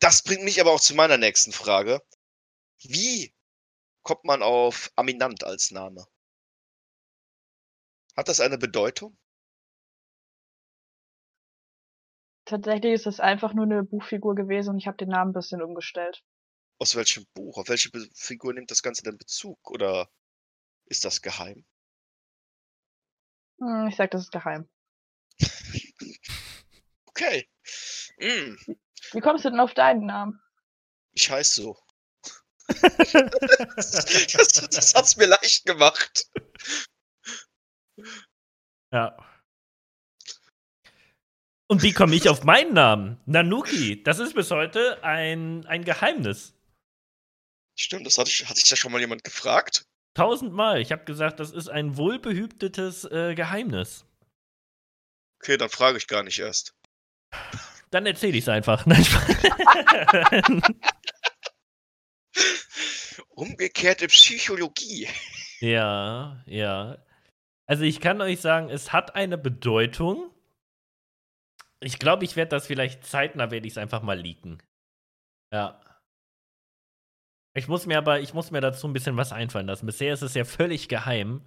das bringt mich aber auch zu meiner nächsten Frage. Wie kommt man auf Aminant als Name? Hat das eine Bedeutung? Tatsächlich ist es einfach nur eine Buchfigur gewesen und ich habe den Namen ein bisschen umgestellt. Aus welchem Buch? Auf welche Figur nimmt das Ganze denn Bezug? Oder ist das geheim? Hm, ich sag, das ist geheim. Okay. Hm, Wie kommst du denn auf deinen Namen? ich heiße so. das, das hat's mir leicht gemacht. Ja. Und wie komme ich auf meinen Namen? Nanuki. Das ist bis heute ein, ein Geheimnis. Stimmt, das hatte ich, hatte ich da schon mal jemand gefragt? Tausendmal. Ich habe gesagt, das ist ein wohlbehütetes äh, Geheimnis. Okay, dann frage ich gar nicht erst. Dann erzähle ich es einfach. Umgekehrte Psychologie. ja, ja. Also ich kann euch sagen, es hat eine Bedeutung. Ich glaube, ich werde das vielleicht zeitnah, werde ich es einfach mal leaken. Ja. Ich muss mir aber, ich muss mir dazu ein bisschen was einfallen lassen. Bisher ist es ja völlig geheim.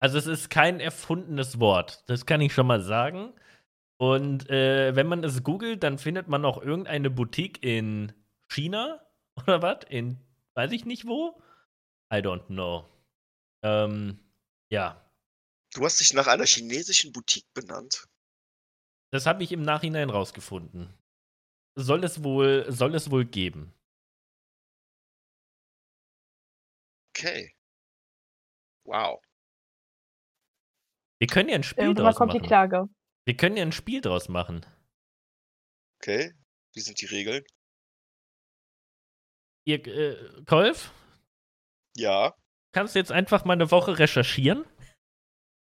Also es ist kein erfundenes Wort. Das kann ich schon mal sagen. Und äh, wenn man es googelt, dann findet man auch irgendeine Boutique in China oder was? In weiß ich nicht wo. I don't know. Ähm, ja. Du hast dich nach einer chinesischen Boutique benannt. Das habe ich im Nachhinein rausgefunden. Soll es wohl, soll es wohl geben. Okay. Wow. Wir können ja ein Spiel Irgendwann draus kommt die machen. Klage. Wir können ja ein Spiel draus machen. Okay. Wie sind die Regeln? Ihr, äh, Kolf, Ja. kannst du jetzt einfach mal eine Woche recherchieren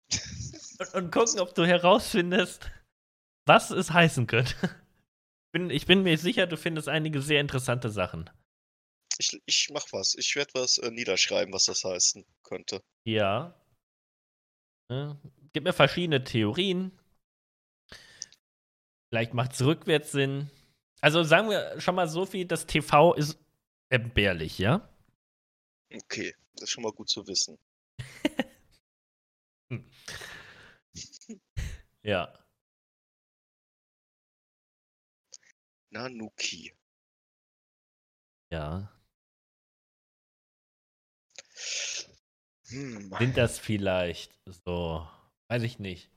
und, und gucken, ob du herausfindest, was es heißen könnte. Bin, ich bin mir sicher, du findest einige sehr interessante Sachen. Ich, ich mach was. Ich werde was äh, niederschreiben, was das heißen könnte. Ja. Ja, Gibt mir verschiedene Theorien. Vielleicht macht es rückwärts Sinn. Also sagen wir schon mal so viel, das TV ist entbehrlich, ja? Okay. Das ist schon mal gut zu wissen. Ja. Nanuki. Ja. Hm. Sind das vielleicht so, weiß ich nicht.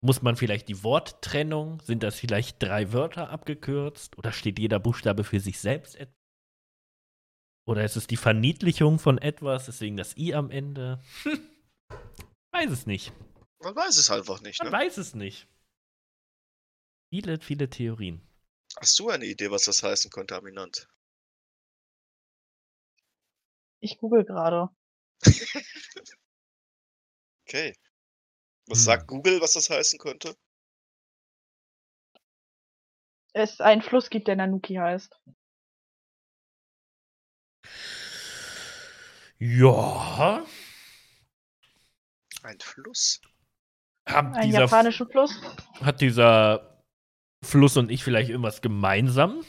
Muss man vielleicht die Worttrennung? Sind das vielleicht drei Wörter abgekürzt? Oder steht jeder Buchstabe für sich selbst? et- Oder ist es die Verniedlichung von etwas, deswegen das I am Ende? Hm. Weiß es nicht. Man weiß es einfach nicht, Man ne? weiß es nicht. Viele, viele Theorien. Hast du eine Idee, was das heißen könnte, Aminant? Ich google gerade. Okay. Was Hm. sagt Google, was das heißen könnte? Es einen Fluss gibt, der Nanuki heißt. Ja. Ein Fluss. Hat Einen dieser, japanischen Fluss. hat dieser Fluss und ich vielleicht irgendwas gemeinsam?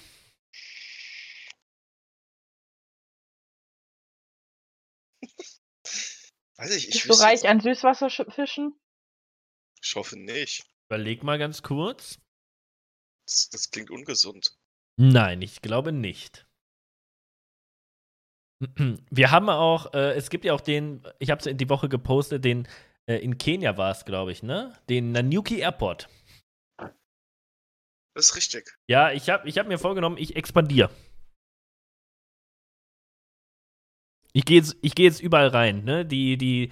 Weiß ich, ich Bist du reich an Süßwasserfischen? Ich hoffe nicht. Überleg mal ganz kurz. Das, das klingt ungesund. Nein, ich glaube nicht. Wir haben auch, äh, es gibt ja auch den, ich habe es die Woche gepostet, den, äh, in Kenia war es, glaube ich, ne? Den Nanyuki Airport. Das ist richtig. Ja, ich habe ich hab mir vorgenommen, ich expandiere. Ich gehe jetzt, ich geh jetzt überall rein, ne? Die, die,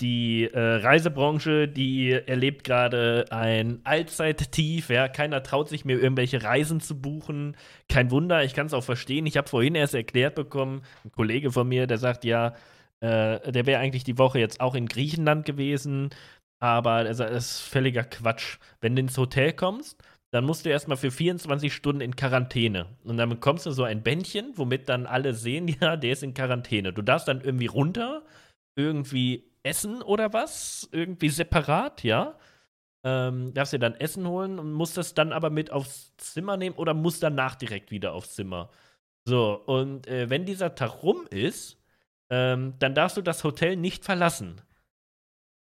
die äh, Reisebranche, die erlebt gerade ein Allzeittief, ja. Keiner traut sich mehr irgendwelche Reisen zu buchen. Kein Wunder, ich kann es auch verstehen. Ich habe vorhin erst erklärt bekommen, ein Kollege von mir, der sagt, ja, äh, der wäre eigentlich die Woche jetzt auch in Griechenland gewesen, aber er das ist völliger Quatsch. Wenn du ins Hotel kommst, dann musst du erstmal für 24 Stunden in Quarantäne. Und dann bekommst du so ein Bändchen, womit dann alle sehen, ja, der ist in Quarantäne. Du darfst dann irgendwie runter, irgendwie essen oder was, irgendwie separat, ja. ähm, darfst dir dann Essen holen und musst das dann aber mit aufs Zimmer nehmen oder musst danach direkt wieder aufs Zimmer. So, und äh, wenn dieser Tag rum ist, ähm, dann darfst du das Hotel nicht verlassen.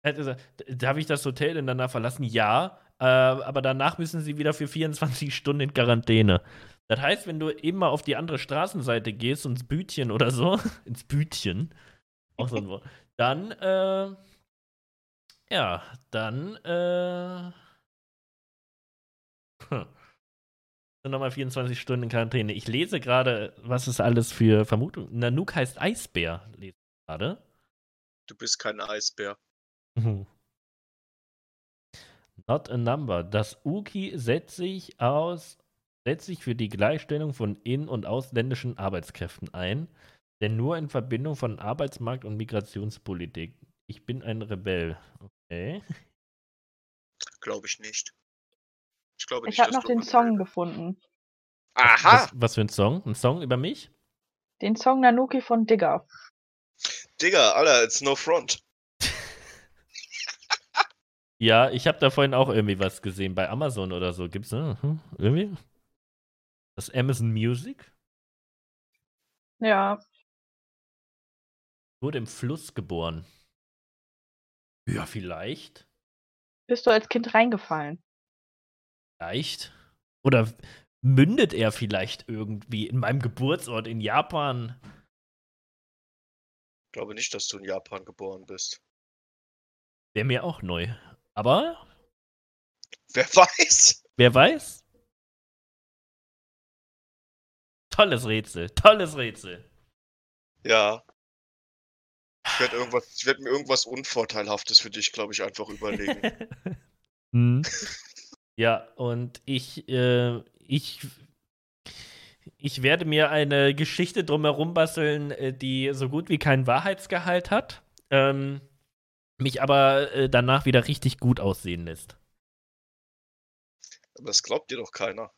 Er gesagt, darf ich das Hotel denn danach verlassen? Ja, äh, aber danach müssen sie wieder für 24 Stunden in Quarantäne. Das heißt, wenn du eben mal auf die andere Straßenseite gehst, ins Bütchen oder so, ins Bütchen, auch so ein Wort, dann, äh, ja, dann, äh, hm, nochmal 24 Stunden in Quarantäne. Ich lese gerade, was ist alles für Vermutung. Nanook heißt Eisbär, lese ich gerade. Du bist kein Eisbär. Mhm. Not a number. Das UKI setzt sich aus, setzt sich für die Gleichstellung von in- und ausländischen Arbeitskräften ein, denn nur in Verbindung von Arbeitsmarkt und Migrationspolitik. Ich bin ein Rebell. Okay. Glaube ich nicht. Ich glaube Ich nicht, habe dass noch den Song gefunden. Aha! Was, was für ein Song? Ein Song über mich? Den Song Nanuki von Digger. Digga, Alter, it's no front. Ja, ich habe da vorhin auch irgendwie was gesehen bei Amazon oder so. Gibt's ne? Hm, irgendwie? Das Amazon Music Ja, wurde im Fluss geboren. Ja, vielleicht. bist du als Kind reingefallen? Vielleicht. Oder mündet er vielleicht irgendwie in meinem Geburtsort in Japan? Ich glaube nicht, dass du in Japan geboren bist. Wäre mir auch neu. Aber Wer weiß? wer weiß? Tolles Rätsel, tolles Rätsel. Ja. Ich werde werde mir irgendwas Unvorteilhaftes für dich, glaube ich, einfach überlegen. Hm. Ja, und ich, äh, ich, ich werde mir eine Geschichte drumherum basteln, äh, die so gut wie keinen Wahrheitsgehalt hat, ähm, mich aber äh, danach wieder richtig gut aussehen lässt. Aber das glaubt dir doch keiner.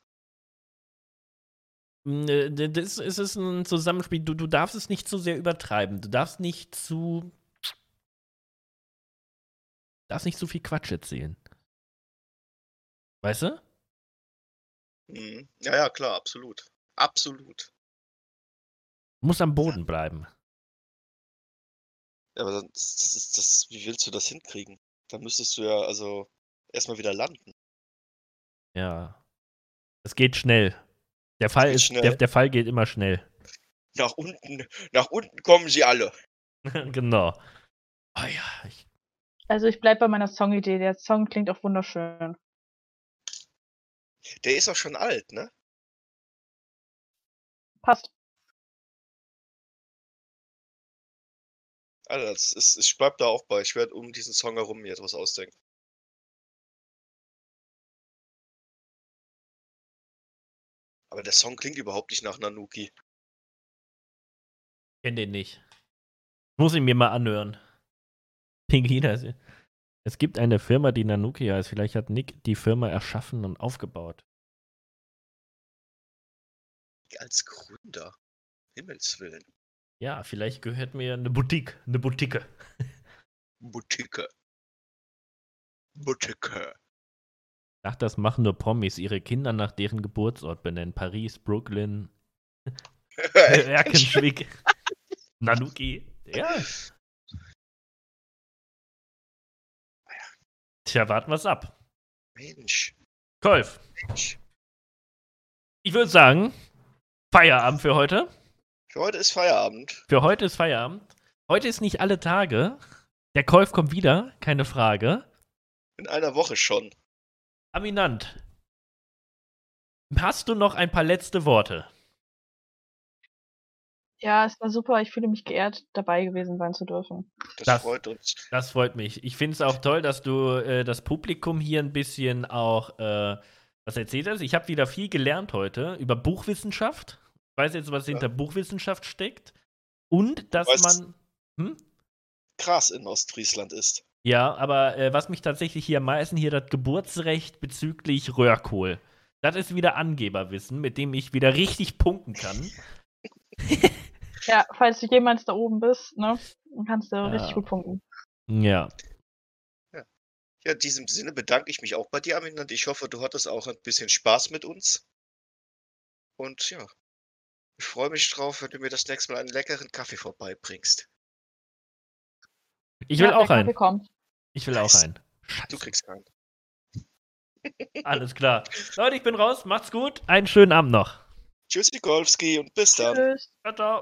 Mm, äh, Das ist ein Zusammenspiel. Du, du darfst es nicht zu sehr übertreiben. Du darfst nicht zu. darfst nicht zu viel Quatsch erzählen. Weißt du? Mhm. Ja, ja, klar, absolut. Absolut. Du musst am Boden bleiben. Ja, aber dann, das, das, ist- das, wie willst du das hinkriegen? Da müsstest du ja also erstmal wieder landen. Ja. Es geht schnell. Der Fall, geht ist, schnell. Der, der Fall geht immer schnell. Nach unten, nach unten kommen sie alle. genau. Oh ja, ich, Also ich bleib bei meiner Songidee. Der Song klingt auch wunderschön. Der ist auch schon alt, ne? Passt. Alter, das ist, ich bleib da auch bei. Ich werde um diesen Song herum mir etwas ausdenken. Aber der Song klingt überhaupt nicht nach Nanuki. kenn den nicht. Muss ich mir mal anhören. Pingina. Es gibt eine Firma, die Nanuki heißt. Vielleicht hat Nick die Firma erschaffen und aufgebaut. Als Gründer. Himmels Willen. Ja, vielleicht gehört mir eine Boutique. Eine Boutique. Boutique. Boutique. Ach, das machen nur Promis. Ihre Kinder nach deren Geburtsort benennen. Paris, Brooklyn, Erkenschwick, Nanuki. Ja. Tja, warten wir's ab. Mensch. Kolf, Mensch. ich würde sagen, Feierabend für heute. Für heute ist Feierabend. Für heute ist Feierabend. Heute ist nicht alle Tage. Der Kolf kommt wieder, keine Frage. In einer Woche schon. Aminant. Hast du noch ein paar letzte Worte? Ja, es war super. Ich fühle mich geehrt, dabei gewesen sein zu dürfen. Das, Das- freut uns. Das freut mich. Ich finde es auch toll, dass du äh, das Publikum hier ein bisschen auch äh, was erzählt hast. Ich habe wieder viel gelernt heute über Buchwissenschaft. Ich weiß jetzt, was Ja. hinter Buchwissenschaft steckt. Und dass Weißt- man. Hm? Gras in Ostfriesland ist. Ja, aber äh, was mich tatsächlich hier am meisten hier das Geburtsrecht bezüglich Röhrkohl. Das ist wieder Angeberwissen, mit dem ich wieder richtig punkten kann. Ja, falls du jemals da oben bist, ne, dann kannst du Ja. richtig gut punkten. Ja. Ja. Ja, in diesem Sinne bedanke ich mich auch bei dir, Armin, und ich hoffe, du hattest auch ein bisschen Spaß mit uns. Und ja, ich freue mich drauf, wenn du mir das nächste Mal einen leckeren Kaffee vorbeibringst. Ich will Ja, auch einen. kommt. Ich will auch Nice. einen. Du Scheiße. kriegst keinen. Alles klar. Leute, ich bin raus. Macht's gut. Einen schönen Abend noch. Tschüss, Nikolski, und bis dann. Tschüss. Ciao, ciao.